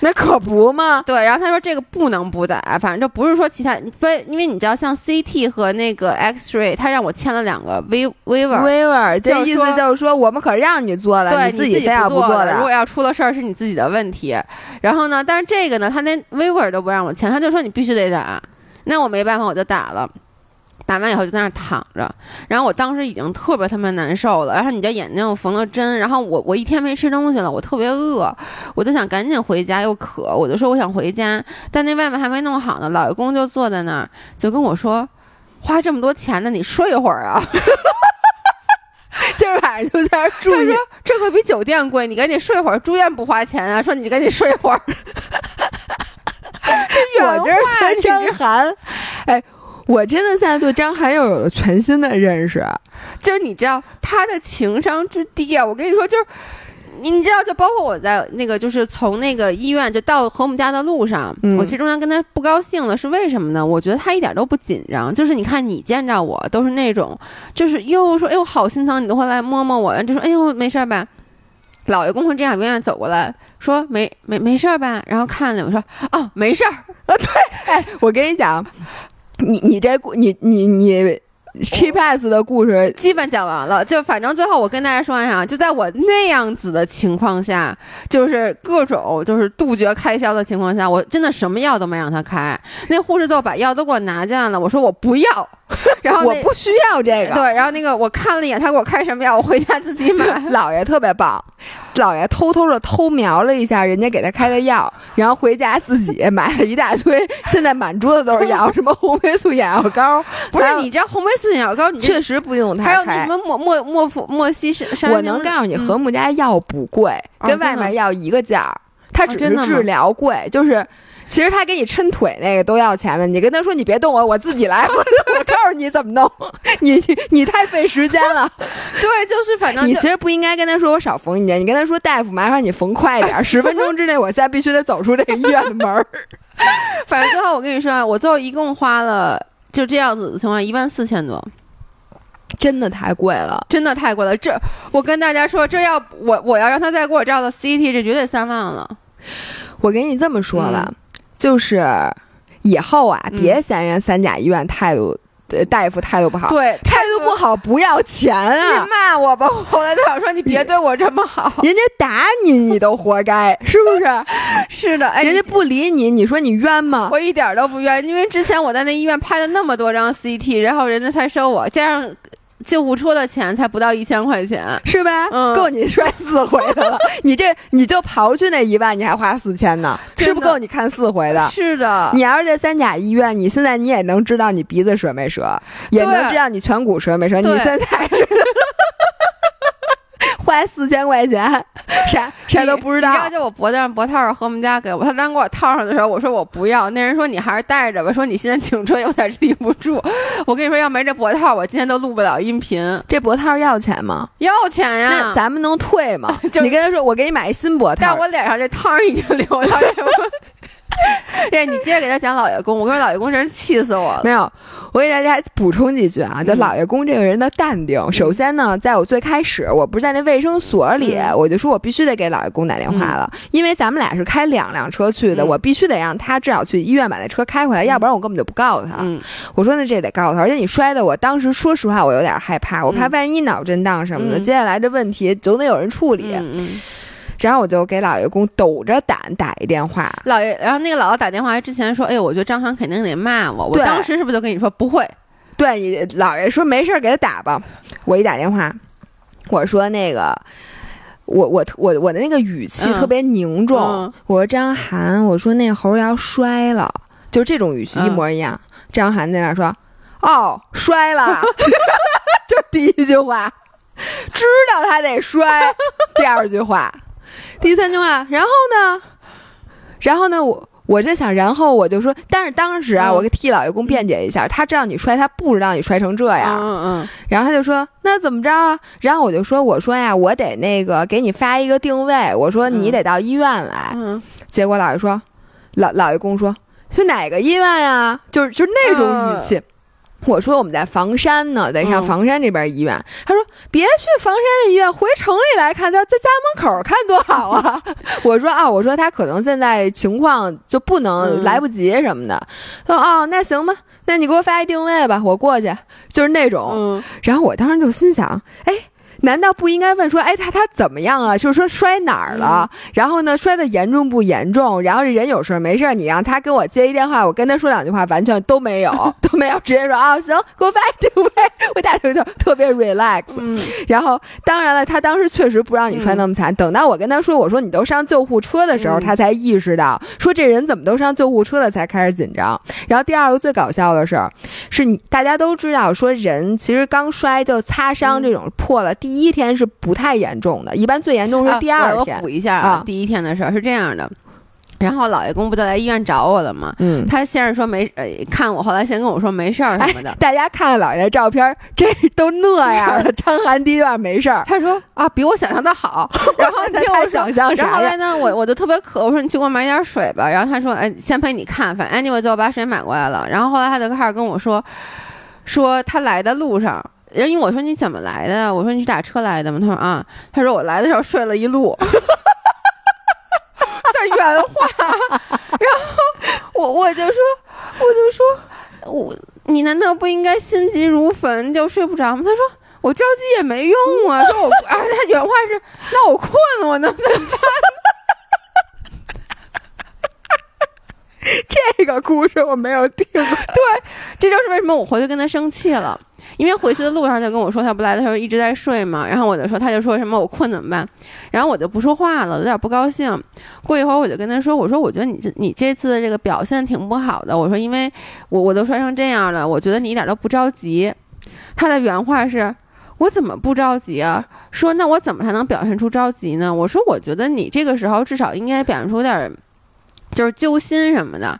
那可不嘛。对，然后他说这个不能不打，反正就不是说其他非，因为你知道像 CT 和那个 X-ray，他让我签了两个 waiver，waiver，这意思就是说我们可让你做了，对，你自己非要不做的，如果要出了事儿是你自己的问题。然后呢，但是这个呢，他连 waiver 都不让我签，他就说你必须得打，那我没办法，我就打了。打完以后就在那儿躺着，然后我当时已经特别特别难受了，然后你这眼睛又缝了针，然后我我一天没吃东西了，我特别饿，我就想赶紧回家又渴，我就说我想回家，但那外面还没弄好呢，老爷公就坐在那儿就跟我说，花这么多钱呢，你睡一会儿啊，今儿晚上就在这儿住，这可比酒店贵，你赶紧睡会儿，住院不花钱啊，说你赶紧睡会儿，我这是张涵，哎。我真的现在对张涵又有了全新的认识，就是你知道他的情商之低啊！我跟你说，就是你知道，就包括我在那个，就是从那个医院就到和我们家的路上，我其实中间跟他不高兴了，是为什么呢？我觉得他一点都不紧张，就是你看你见着我都是那种，就是又说哎呦好心疼，你都会来摸摸我，就说哎呦没事吧？老爷公会这样远远走过来说没没没事吧？然后看了我说哦没事儿啊，对，哎，我跟你讲。你你这故你你你，cheap ass 的故事基本讲完了，就反正最后我跟大家说一下，就在我那样子的情况下，就是各种就是杜绝开销的情况下，我真的什么药都没让他开。那护士就把药都给我拿进来了，我说我不要，然后我不需要这个。对，然后那个我看了一眼，他给我开什么药，我回家自己买。姥爷特别棒。老爷偷偷的偷瞄了一下人家给他开的药，然后回家自己买了一大堆，现在满桌子都是药，什么红霉素眼药膏。不是你这红霉素眼药膏，你确实不用它还有什么莫莫莫夫莫西是？我能告诉你，和睦家药不贵，跟外面药一个价。它只是治疗贵，就是。其实他给你抻腿那个都要钱的，你跟他说你别动我，我自己来，我 我告诉你怎么弄，你你太费时间了。对，就是反正你其实不应该跟他说我少缝一点，你跟他说大夫麻烦你缝快点，十分钟之内我现在必须得走出这个医院的门儿。反正最后我跟你说，我最后一共花了就这样子的情况一万四千多，真的太贵了，真的太贵了。这我跟大家说，这要我我要让他再给我照个 CT，这绝对三万了。我给你这么说吧。就是以后啊，别嫌人三甲医院态度，大夫态度不好。对，态度不好不要钱啊！你骂我吧，后来都想说你别对我这么好。人家打你，你都活该，是不是？是的，人家不理你，你说你冤吗？我一点都不冤，因为之前我在那医院拍了那么多张 CT，然后人家才收我，加上。救护车的钱才不到一千块钱，是呗？够你摔四回的了。你这你就刨去那一万，你还花四千呢，是不够你看四回的。是的，你要是在三甲医院，你现在你也能知道你鼻子折没折，也能知道你颧骨折没折。你现在。花四千块钱，啥啥都不知道。你知道，就我脖子上脖套和我们家给我，他刚给我套上的时候，我说我不要。那人说你还是戴着吧，说你现在颈椎有点立不住。我跟你说，要没这脖套，我今天都录不了音频。这脖套要钱吗？要钱呀。那咱们能退吗？你跟他说，我给你买一新脖套。但我脸上这汤已经流了。哎，你接着给他讲老爷公，我跟你说，老爷公真是气死我了。没有，我给大家补充几句啊，就老爷公这个人的淡定。首先呢，在我最开始，我不是在那卫生所里，我就说我必须得给老爷公打电话了，因为咱们俩是开两辆车去的，我必须得让他至少去医院把那车开回来，要不然我根本就不告诉他。我说那这得告诉他，而且你摔的，我当时说实话，我有点害怕，我怕万一脑震荡什么的，接下来这问题总得有人处理。然后我就给老爷公抖着胆打一电话，老爷，然后那个姥姥打电话之前说：“哎呦，我觉得张涵肯定得骂我。”我当时是不是就跟你说不会？对你姥爷说没事儿，给他打吧。我一打电话，我说那个，我我我我的那个语气特别凝重。我说张涵，我说那猴要摔了，就这种语气一模一样。张涵在那说：“哦，摔了。” 就第一句话，知道他得摔。第二句话。第三句话，然后呢？然后呢？我我在想，然后我就说，但是当时啊，我给替老爷公辩解一下，他知道你摔，他不知道你摔成这样。嗯嗯。然后他就说，那怎么着啊？然后我就说，我说呀，我得那个给你发一个定位，我说你得到医院来。嗯。结果老爷说，老老爷公说，去哪个医院呀？就是就是那种语气。我说我们在房山呢，得上房山这边医院。他说别去房山的医院，回城里来看他，在家门口看多好啊。我说啊，我说他可能现在情况就不能来不及什么的。他说哦，那行吧，那你给我发一定位吧，我过去，就是那种。然后我当时就心想，哎。难道不应该问说，哎，他他怎么样啊？就是说摔哪儿了？然后呢，摔的严重不严重？然后这人有事儿没事儿？你让他给我接一电话，我跟他说两句话，完全都没有，都没有，直接说啊，行，给我发定位。我打出去特别 relax。然后当然了，他当时确实不让你摔那么惨。等到我跟他说，我说你都上救护车的时候，他才意识到，说这人怎么都上救护车了，才开始紧张。然后第二个最搞笑的是，是你大家都知道，说人其实刚摔就擦伤这种破了第。第一天是不太严重的，一般最严重是第二天。我补一下啊，第一天的事儿是这样的，然后老爷公不就来医院找我了吗？嗯，他先是说没呃看我，后来先跟我说没事儿什么的。大家看看老爷的照片，这都那样了，张涵第一段没事儿。他说啊，比我想象的好。然后听我想象然后来呢，我我就特别渴，我说你去给我买点水吧。然后他说，哎，先陪你看，反正 anyway 最后把水买过来了。然后后来他就开始跟我说，说他来的路上。人因为我说你怎么来的？我说你是打车来的吗？他说啊，他说我来的时候睡了一路。他原话，然后我我就说，我就说，我你难道不应该心急如焚就睡不着吗？他说我着急也没用啊。说我啊，他原话是那我困了，我能怎么办？这个故事我没有听。对，这就是为什么我回去跟他生气了。因为回去的路上就跟我说他不来的时候一直在睡嘛，然后我就说他就说什么我困怎么办，然后我就不说话了，有点不高兴。过一会儿我就跟他说，我说我觉得你这你这次的这个表现挺不好的，我说因为我我都摔成这样了，我觉得你一点都不着急。他的原话是，我怎么不着急啊？说那我怎么才能表现出着急呢？我说我觉得你这个时候至少应该表现出点，就是揪心什么的。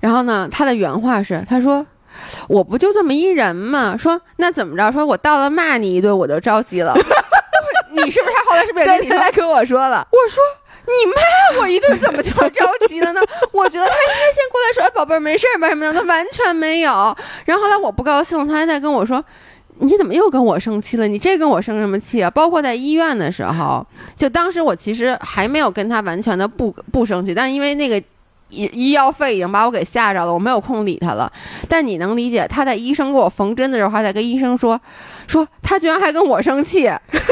然后呢，他的原话是他说。我不就这么一人吗？说那怎么着？说我到了骂你一顿我就着急了。你是不是他后来是不是也跟你来跟 我说了？我说你骂我一顿怎么就着急了呢？我觉得他应该先过来说，哎，宝贝儿没事吧什么的，他完全没有。然后后来我不高兴，他还在跟我说，你怎么又跟我生气了？你这跟我生什么气啊？包括在医院的时候，就当时我其实还没有跟他完全的不不生气，但因为那个。医医药费已经把我给吓着了，我没有空理他了。但你能理解，他在医生给我缝针的时候，还在跟医生说，说他居然还跟我生气，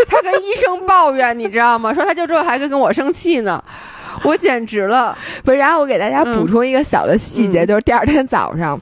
他跟医生抱怨，你知道吗？说他就这还跟跟我生气呢，我简直了。不是，然后我给大家补充一个小的细节，就是第二天早上。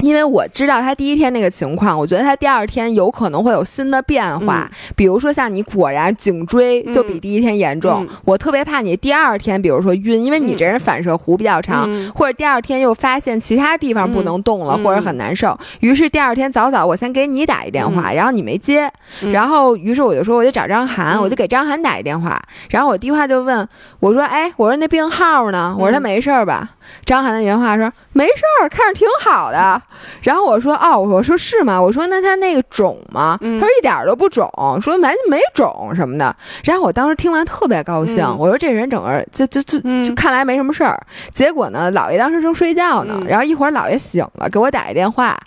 因为我知道他第一天那个情况，我觉得他第二天有可能会有新的变化，比如说像你果然颈椎就比第一天严重，我特别怕你第二天，比如说晕，因为你这人反射弧比较长，或者第二天又发现其他地方不能动了，或者很难受，于是第二天早早我先给你打一电话，然后你没接，然后于是我就说我就找张涵，我就给张涵打一电话，然后我第一话就问我说，哎，我说那病号呢？我说他没事吧？张涵的原话说：“没事儿，看着挺好的。” 然后我说：“哦，我说是吗？我说那他那个肿吗？”他说：“一点都不肿，说完全没肿什么的。”然后我当时听完特别高兴，我说：“这人整个就就就就看来没什么事儿。”结果呢，姥爷当时正睡觉呢，然后一会儿姥爷醒了，给我打一电话，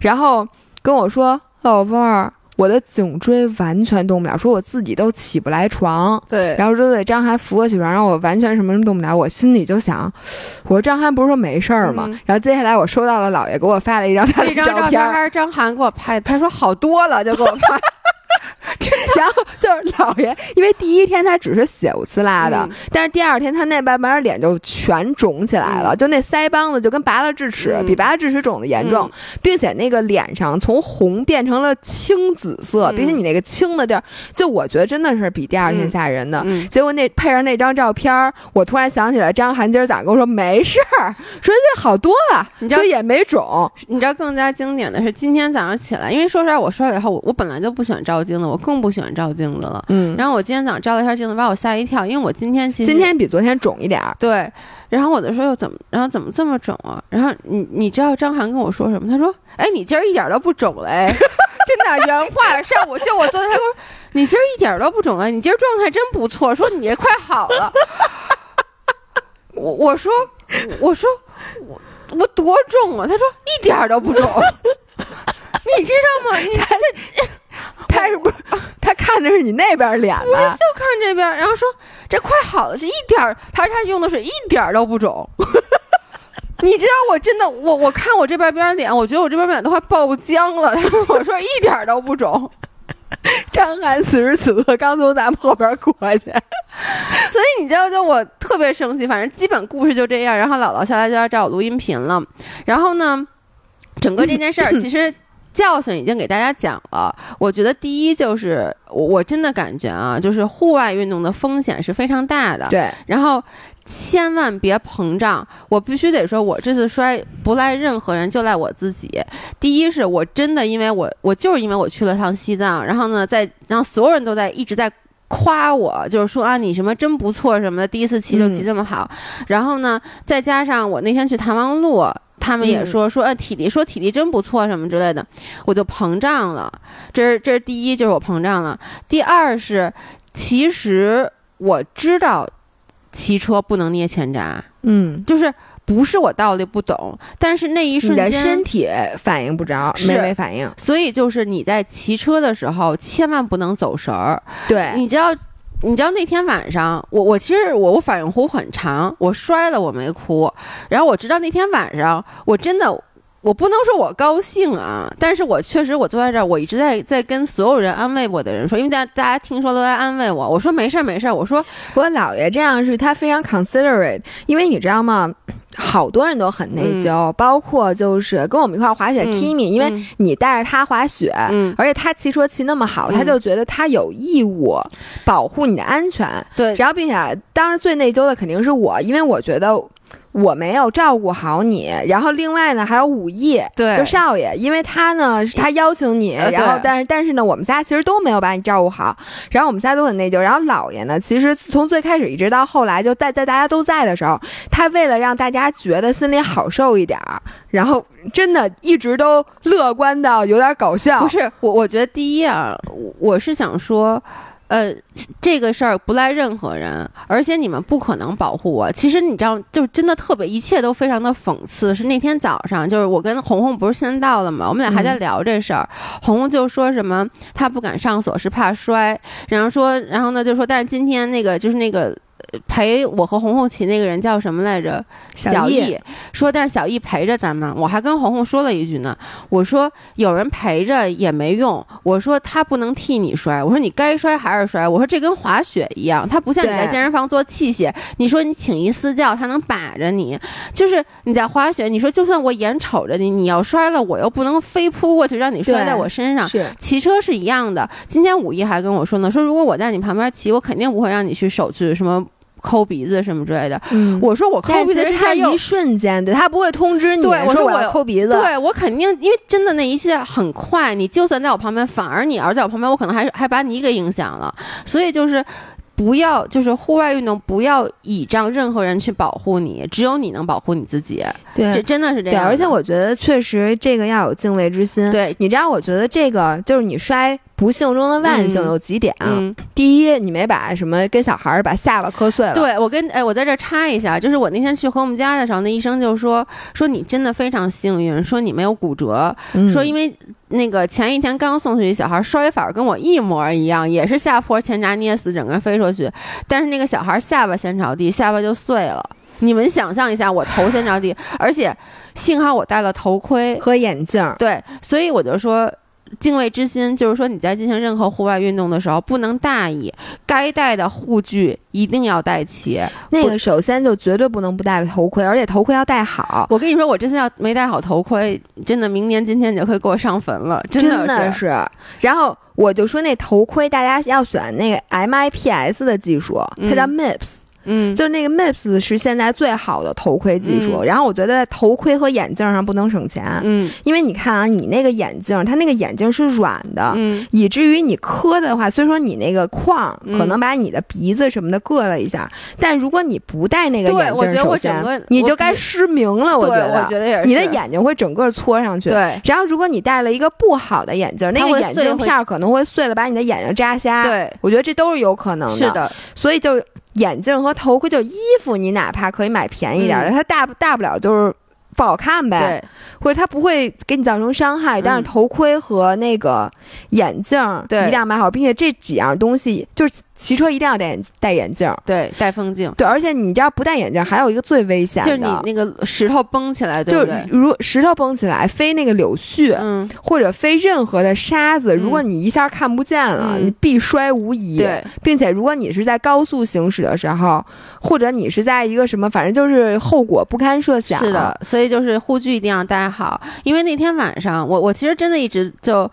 然后跟我说：“老伴儿。”我的颈椎完全动不了，说我自己都起不来床。对，然后说得张涵扶我起床，让我完全什么什么动不了。我心里就想，我说张涵不是说没事儿吗？然后接下来我收到了姥爷给我发了一张他的照片，还是张涵给我拍的。他说好多了，就给我拍。然后就是姥爷，因为第一天他只是血不呲啦的，但是第二天他那半边脸就全肿起来了，就那腮帮子就跟拔了智齿，比拔了智齿肿的严重，并且那个脸上从红变成了青紫色，并且你那个青的地儿，就我觉得真的是比第二天吓人的。结果那配上那张照片，我突然想起来，张涵今儿早上跟我说没事儿，说这好多了，你知道也没肿。你知道更加经典的是今天早上起来，因为说实话，我摔了以后，我我本来就不喜欢照镜子，我更不喜欢照镜子了。嗯，然后我今天早上照了一下镜子，把我吓一跳，因为我今天其实今天比昨天肿一点儿。对，然后我就说又怎么，然后怎么这么肿啊？然后你你知道张涵跟我说什么？他说：“哎，你今儿一点都不肿嘞，真的原话。上午就我昨天他说，你今儿一点都不肿了，你今儿状态真不错，说你这快好了。我我说我说我我多重啊？他说一点都不肿。你知道吗？你看这。他是不，他看的是你那边脸不是就看这边，然后说这快好了，是一点儿，他说他用的水一点儿都不肿。你知道我真的，我我看我这边边脸，我觉得我这边脸都快爆浆了。我说一点儿都不肿。张翰此时此刻刚从咱们后边过去，所以你知道，就我特别生气。反正基本故事就这样。然后姥姥下来就要找我录音频了。然后呢，整个这件事儿其实。教训已经给大家讲了，我觉得第一就是我我真的感觉啊，就是户外运动的风险是非常大的。对，然后千万别膨胀。我必须得说，我这次摔不赖任何人，就赖我自己。第一是我真的因为我我就是因为我去了趟西藏，然后呢，在然后所有人都在一直在夸我，就是说啊你什么真不错什么的，第一次骑就骑这么好。然后呢，再加上我那天去唐王路。他们也说说呃体力说体力真不错什么之类的，我就膨胀了。这是这是第一，就是我膨胀了。第二是，其实我知道骑车不能捏前闸，嗯，就是不是我道理不懂，但是那一瞬间身体反应不着，没没反应。所以就是你在骑车的时候千万不能走神儿。对，你知道。你知道那天晚上，我我其实我我反应弧很长，我摔了我没哭，然后我知道那天晚上我真的我不能说我高兴啊，但是我确实我坐在这儿，我一直在在跟所有人安慰我的人说，因为大大家听说都在安慰我，我说没事儿没事儿，我说我姥爷这样是他非常 considerate，因为你知道吗？好多人都很内疚，包括就是跟我们一块滑雪 Kimi，因为你带着他滑雪，而且他骑车骑那么好，他就觉得他有义务保护你的安全。对，然后并且当时最内疚的肯定是我，因为我觉得我没有照顾好你，然后另外呢还有武艺，对，就少爷，因为他呢 他邀请你，然后但是但是呢我们仨其实都没有把你照顾好，然后我们仨都很内疚。然后老爷呢，其实从最开始一直到后来，就在在大家都在的时候，他为了让大家觉得心里好受一点儿，然后真的一直都乐观到有点搞笑。不是我，我觉得第一啊，我是想说。呃，这个事儿不赖任何人，而且你们不可能保护我。其实你知道，就真的特别，一切都非常的讽刺。是那天早上，就是我跟红红不是先到了嘛？我们俩还在聊这事儿，红红就说什么她不敢上锁是怕摔，然后说，然后呢就说，但是今天那个就是那个。陪我和红红骑那个人叫什么来着？小易说，但是小易陪着咱们。我还跟红红说了一句呢，我说有人陪着也没用。我说他不能替你摔，我说你该摔还是摔。我说这跟滑雪一样，他不像你在健身房做器械。你说你请一私教，他能把着你。就是你在滑雪，你说就算我眼瞅着你，你要摔了，我又不能飞扑过去让你摔在我身上。是骑车是一样的。今天五一还跟我说呢，说如果我在你旁边骑，我肯定不会让你去手去什么。抠鼻子什么之类的，我说我抠鼻子是他一瞬间，对他不会通知你。对，我说我要抠鼻子，对我肯定，因为真的那一切很快，你就算在我旁边，反而你要在我旁边，我可能还还把你给影响了。所以就是不要，就是户外运动不要倚仗任何人去保护你，只有你能保护你自己。对，这真的是这样。而且我觉得确实这个要有敬畏之心。对，你知道，我觉得这个就是你摔。不幸中的万幸有几点啊？第一，你没把什么跟小孩儿把下巴磕碎了。对我跟哎，我在这插一下，就是我那天去和我们家的时候，那医生就说说你真的非常幸运，说你没有骨折，说因为那个前一天刚送去一小孩摔法跟我一模一样，也是下坡前闸捏死，整个人飞出去，但是那个小孩下巴先着地，下巴就碎了。你们想象一下，我头先着地，而且幸好我戴了头盔和眼镜。对，所以我就说。敬畏之心，就是说你在进行任何户外运动的时候，不能大意，该带的护具一定要带齐。那个首先就绝对不能不戴个头盔，而且头盔要戴好。我跟你说，我这次要没戴好头盔，真的明年今天你就可以给我上坟了，真的是。然后我就说那头盔，大家要选那个 MIPS 的技术，它叫 MIPS。嗯，就是那个 MIPS 是现在最好的头盔技术，然后我觉得在头盔和眼镜上不能省钱，嗯，因为你看啊，你那个眼镜，它那个眼镜是软的，嗯，以至于你磕的话，虽说你那个框可能把你的鼻子什么的硌了一下，但如果你不戴那个眼镜，首先你就该失明了，我觉得，我觉得也是，你的眼睛会整个搓上去，对，然后如果你戴了一个不好的眼镜，那个眼镜片可能会碎了，把你的眼睛扎瞎，对，我觉得这都是有可能的，是的，所以就。眼镜和头盔就衣服，你哪怕可以买便宜点的，它大大不了就是不好看呗，或者它不会给你造成伤害。但是头盔和那个眼镜一定要买好，并且这几样东西就是。骑车一定要戴眼戴眼镜，对，戴风镜，对，而且你知道不戴眼镜还有一个最危险的，就是你那个石头崩起来，对对？如石头崩起来，飞那个柳絮，嗯，或者飞任何的沙子，如果你一下看不见了，你必摔无疑。对，并且如果你是在高速行驶的时候，或者你是在一个什么，反正就是后果不堪设想。是的，所以就是护具一定要带好，因为那天晚上我我其实真的一直就。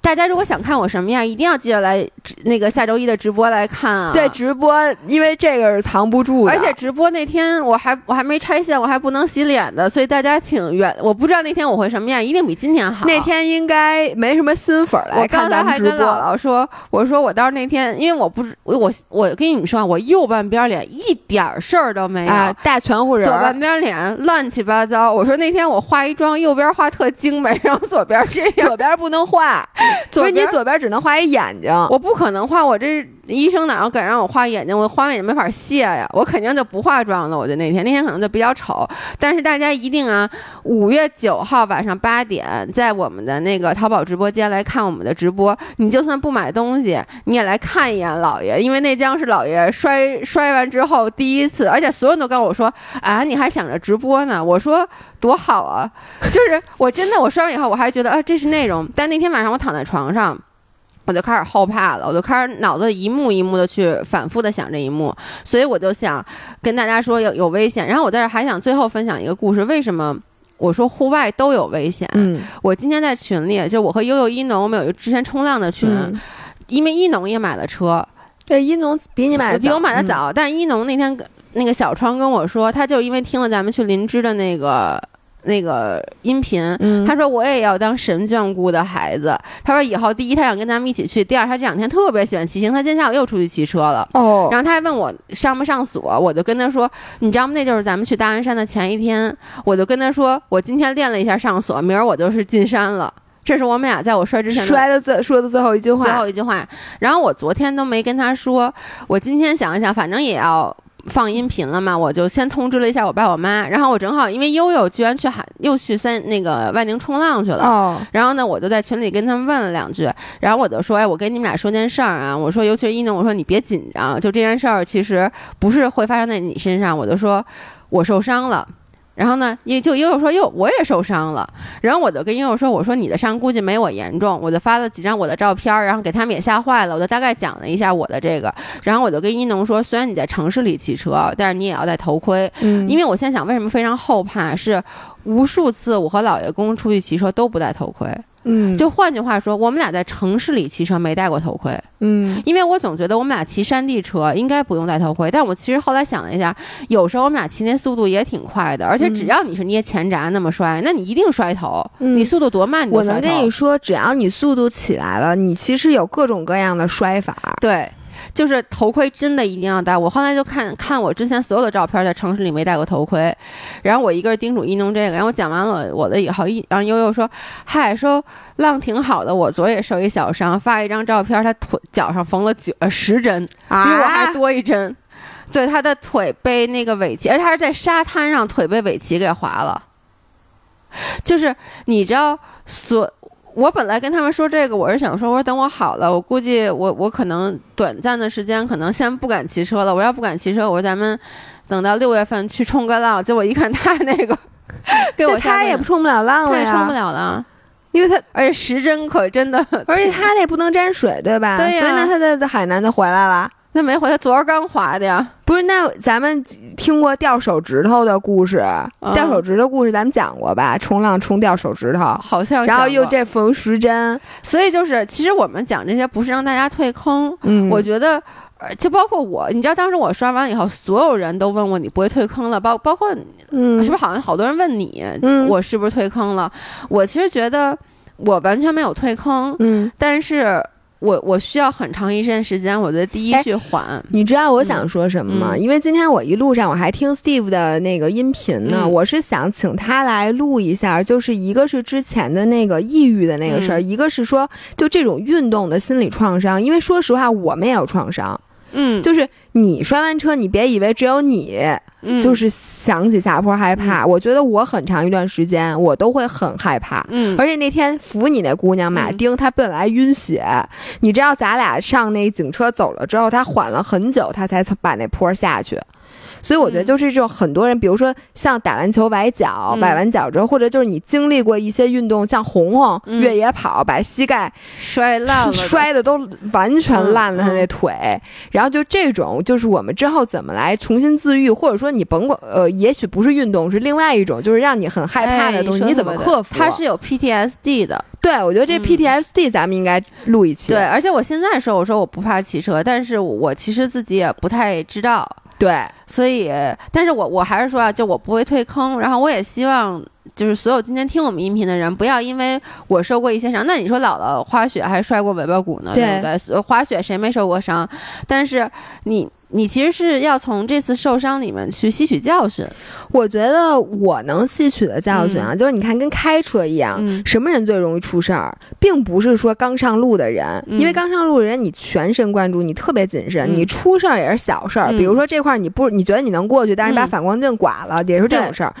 大家如果想看我什么样，一定要记得来那个下周一的直播来看啊！对，直播，因为这个是藏不住的。而且直播那天我还我还没拆线，我还不能洗脸的，所以大家请远。我不知道那天我会什么样，一定比今天好。那天应该没什么新粉来看咱们直播。我刚才还跟姥姥说，我说我到时候那天，因为我不是我我跟你们说啊，我右半边脸一点事儿都没有，大全乎人。左半边脸乱七八糟。我说那天我化一妆，右边化特精美，然后左边这样，左边不能化。所以你左边只能画一眼睛，我不可能画我这。医生哪要敢让我画眼睛？我画眼睛没法卸呀，我肯定就不化妆了。我就那天那天可能就比较丑，但是大家一定啊，五月九号晚上八点，在我们的那个淘宝直播间来看我们的直播。你就算不买东西，你也来看一眼老爷，因为那将是老爷摔摔完之后第一次，而且所有人都跟我说啊，你还想着直播呢？我说多好啊，就是我真的我摔完以后我还觉得啊这是内容，但那天晚上我躺在床上。我就开始后怕了，我就开始脑子一幕一幕的去反复的想这一幕，所以我就想跟大家说有有危险。然后我在这还想最后分享一个故事，为什么我说户外都有危险？嗯，我今天在群里，就我和悠悠一农，我们有一个之前冲浪的群，因为一农也买了车，对，一农比你买的比我买的早，但是一农那天那个小窗跟我说，他就因为听了咱们去林芝的那个。那个音频，他说我也要当神眷顾的孩子。他说以后第一他想跟咱们一起去，第二他这两天特别喜欢骑行，他今天下午又出去骑车了。哦，然后他还问我上不上锁，我就跟他说，你知道吗？那就是咱们去大安山的前一天，我就跟他说，我今天练了一下上锁，明儿我就是进山了。这是我们俩在我摔之前摔的最说的最后一句话，最后一句话。然后我昨天都没跟他说，我今天想一想，反正也要。放音频了嘛？我就先通知了一下我爸我妈，然后我正好因为悠悠居然去海又去三那个万宁冲浪去了，哦，然后呢我就在群里跟他们问了两句，然后我就说，哎，我跟你们俩说件事儿啊，我说尤其是一宁，我说你别紧张，就这件事儿其实不是会发生在你身上，我就说我受伤了。然后呢，也就悠悠说，哟，我也受伤了。然后我就跟悠悠说，我说你的伤估计没我严重。我就发了几张我的照片，然后给他们也吓坏了。我就大概讲了一下我的这个。然后我就跟一农说，虽然你在城市里骑车，但是你也要戴头盔。嗯，因为我现在想，为什么非常后怕？是无数次我和老爷公出去骑车都不戴头盔。嗯，就换句话说，我们俩在城市里骑车没戴过头盔。嗯，因为我总觉得我们俩骑山地车应该不用戴头盔，但我其实后来想了一下，有时候我们俩骑那速度也挺快的，而且只要你是捏前闸那么摔，那你一定摔头。你速度多慢，我能跟你说，只要你速度起来了，你其实有各种各样的摔法。对。就是头盔真的一定要戴。我后来就看看我之前所有的照片，在城市里没戴过头盔。然后我一个人叮嘱一弄这个，然后我讲完了我的以后，一然后悠悠说：“嗨，说浪挺好的，我昨儿也受一小伤，发一张照片，他腿脚上缝了九十针，比我还多一针。对，他的腿被那个尾鳍，而且他是在沙滩上腿被尾鳍给划了。就是你知道所。”我本来跟他们说这个，我是想说，我说等我好了，我估计我我可能短暂的时间可能先不敢骑车了。我要不敢骑车，我说咱们等到六月份去冲个浪。结果一看他那个，给我他也不冲不了浪了呀，冲不了了，因为他而且时针可真的，而且他那不能沾水，对吧？对呀，所以呢，他在在海南就回来了。他没回，他昨儿刚划的呀。不是，那咱们听过掉手指头的故事，掉手指头故事咱们讲过吧？冲浪冲掉手指头，好像。然后又这缝时针，所以就是，其实我们讲这些不是让大家退坑。嗯，我觉得，就包括我，你知道，当时我刷完以后，所有人都问我你不会退坑了，包包括，嗯，是不是好像好多人问你，嗯，我是不是退坑了？我其实觉得我完全没有退坑，嗯，但是。我我需要很长一段时间，我觉得第一去缓。你知道我想说什么吗？因为今天我一路上我还听 Steve 的那个音频呢，我是想请他来录一下，就是一个是之前的那个抑郁的那个事儿，一个是说就这种运动的心理创伤。因为说实话，我们也有创伤。嗯，就是你摔完车，你别以为只有你，就是想起下坡害怕。我觉得我很长一段时间我都会很害怕。嗯，而且那天扶你那姑娘马丁，她本来晕血，你知道咱俩上那警车走了之后，她缓了很久，她才把那坡下去。所以我觉得就是这种很多人，比如说像打篮球崴脚，崴完脚之后，或者就是你经历过一些运动，像红红越野跑，把膝盖摔烂了，摔的都完全烂了他那腿。然后就这种，就是我们之后怎么来重新自愈，或者说你甭管呃，也许不是运动，是另外一种，就是让你很害怕的东西，你怎么克服？它是有 PTSD 的。对，我觉得这 PTSD 咱们应该录一期。对，而且我现在说，我说我不怕骑车，但是我其实自己也不太知道。对，所以，但是我我还是说啊，就我不会退坑，然后我也希望，就是所有今天听我们音频的人，不要因为我受过一些伤，那你说姥姥滑雪还摔过尾巴骨呢，对不对？滑雪谁没受过伤？但是你。你其实是要从这次受伤里面去吸取教训。我觉得我能吸取的教训啊，就是你看，跟开车一样，什么人最容易出事儿，并不是说刚上路的人，因为刚上路的人你全神贯注，你特别谨慎，你出事儿也是小事儿。比如说这块儿你不，你觉得你能过去，但是把反光镜刮了，也是这种事儿。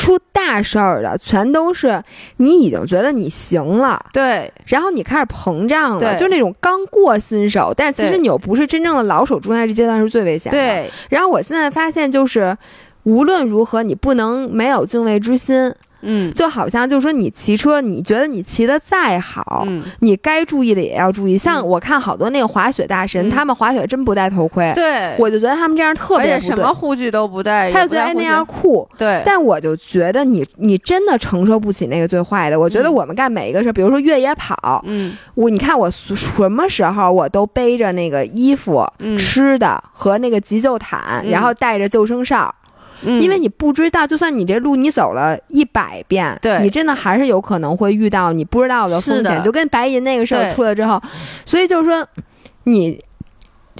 出大事儿的全都是你已经觉得你行了，对，然后你开始膨胀了，就那种刚过新手，但其实你又不是真正的老手，中间这阶段是最危险的。对，然后我现在发现就是，无论如何你不能没有敬畏之心。嗯，就好像就是说你骑车，你觉得你骑的再好，嗯，你该注意的也要注意。像我看好多那个滑雪大神，他们滑雪真不戴头盔，对，我就觉得他们这样特别什么护具都不戴，他就觉得那样酷，对。但我就觉得你你真的承受不起那个最坏的。我觉得我们干每一个事，比如说越野跑，嗯，我你看我什么时候我都背着那个衣服、吃的和那个急救毯，然后带着救生哨。因为你不知道，就算你这路你走了一百遍，对。你真的还是有可能会遇到你不知道的风险，就跟白银那个事儿出来之后，所以就是说你。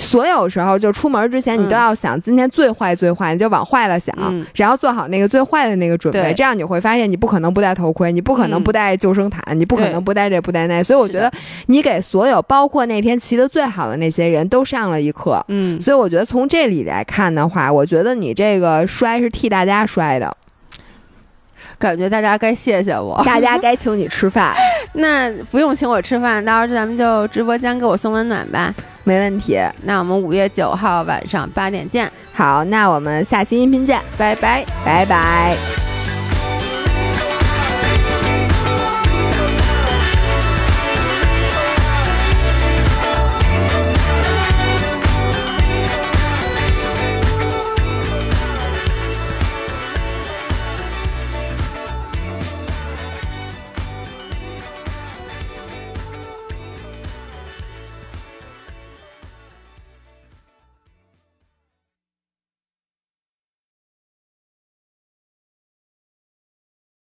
所有时候，就出门之前，你都要想今天最坏最坏，你就往坏了想，然后做好那个最坏的那个准备。这样你会发现，你不可能不戴头盔，你不可能不戴救生毯，你不可能不戴这不戴那。所以我觉得，你给所有包括那天骑的最好的那些人都上了一课。嗯，所以我觉得从这里来看的话，我觉得你这个摔是替大家摔的。感觉大家该谢谢我，大家该请你吃饭。那不用请我吃饭，到时候咱们就直播间给我送温暖吧。没问题。那我们五月九号晚上八点见。好，那我们下期音频见，拜拜，拜拜。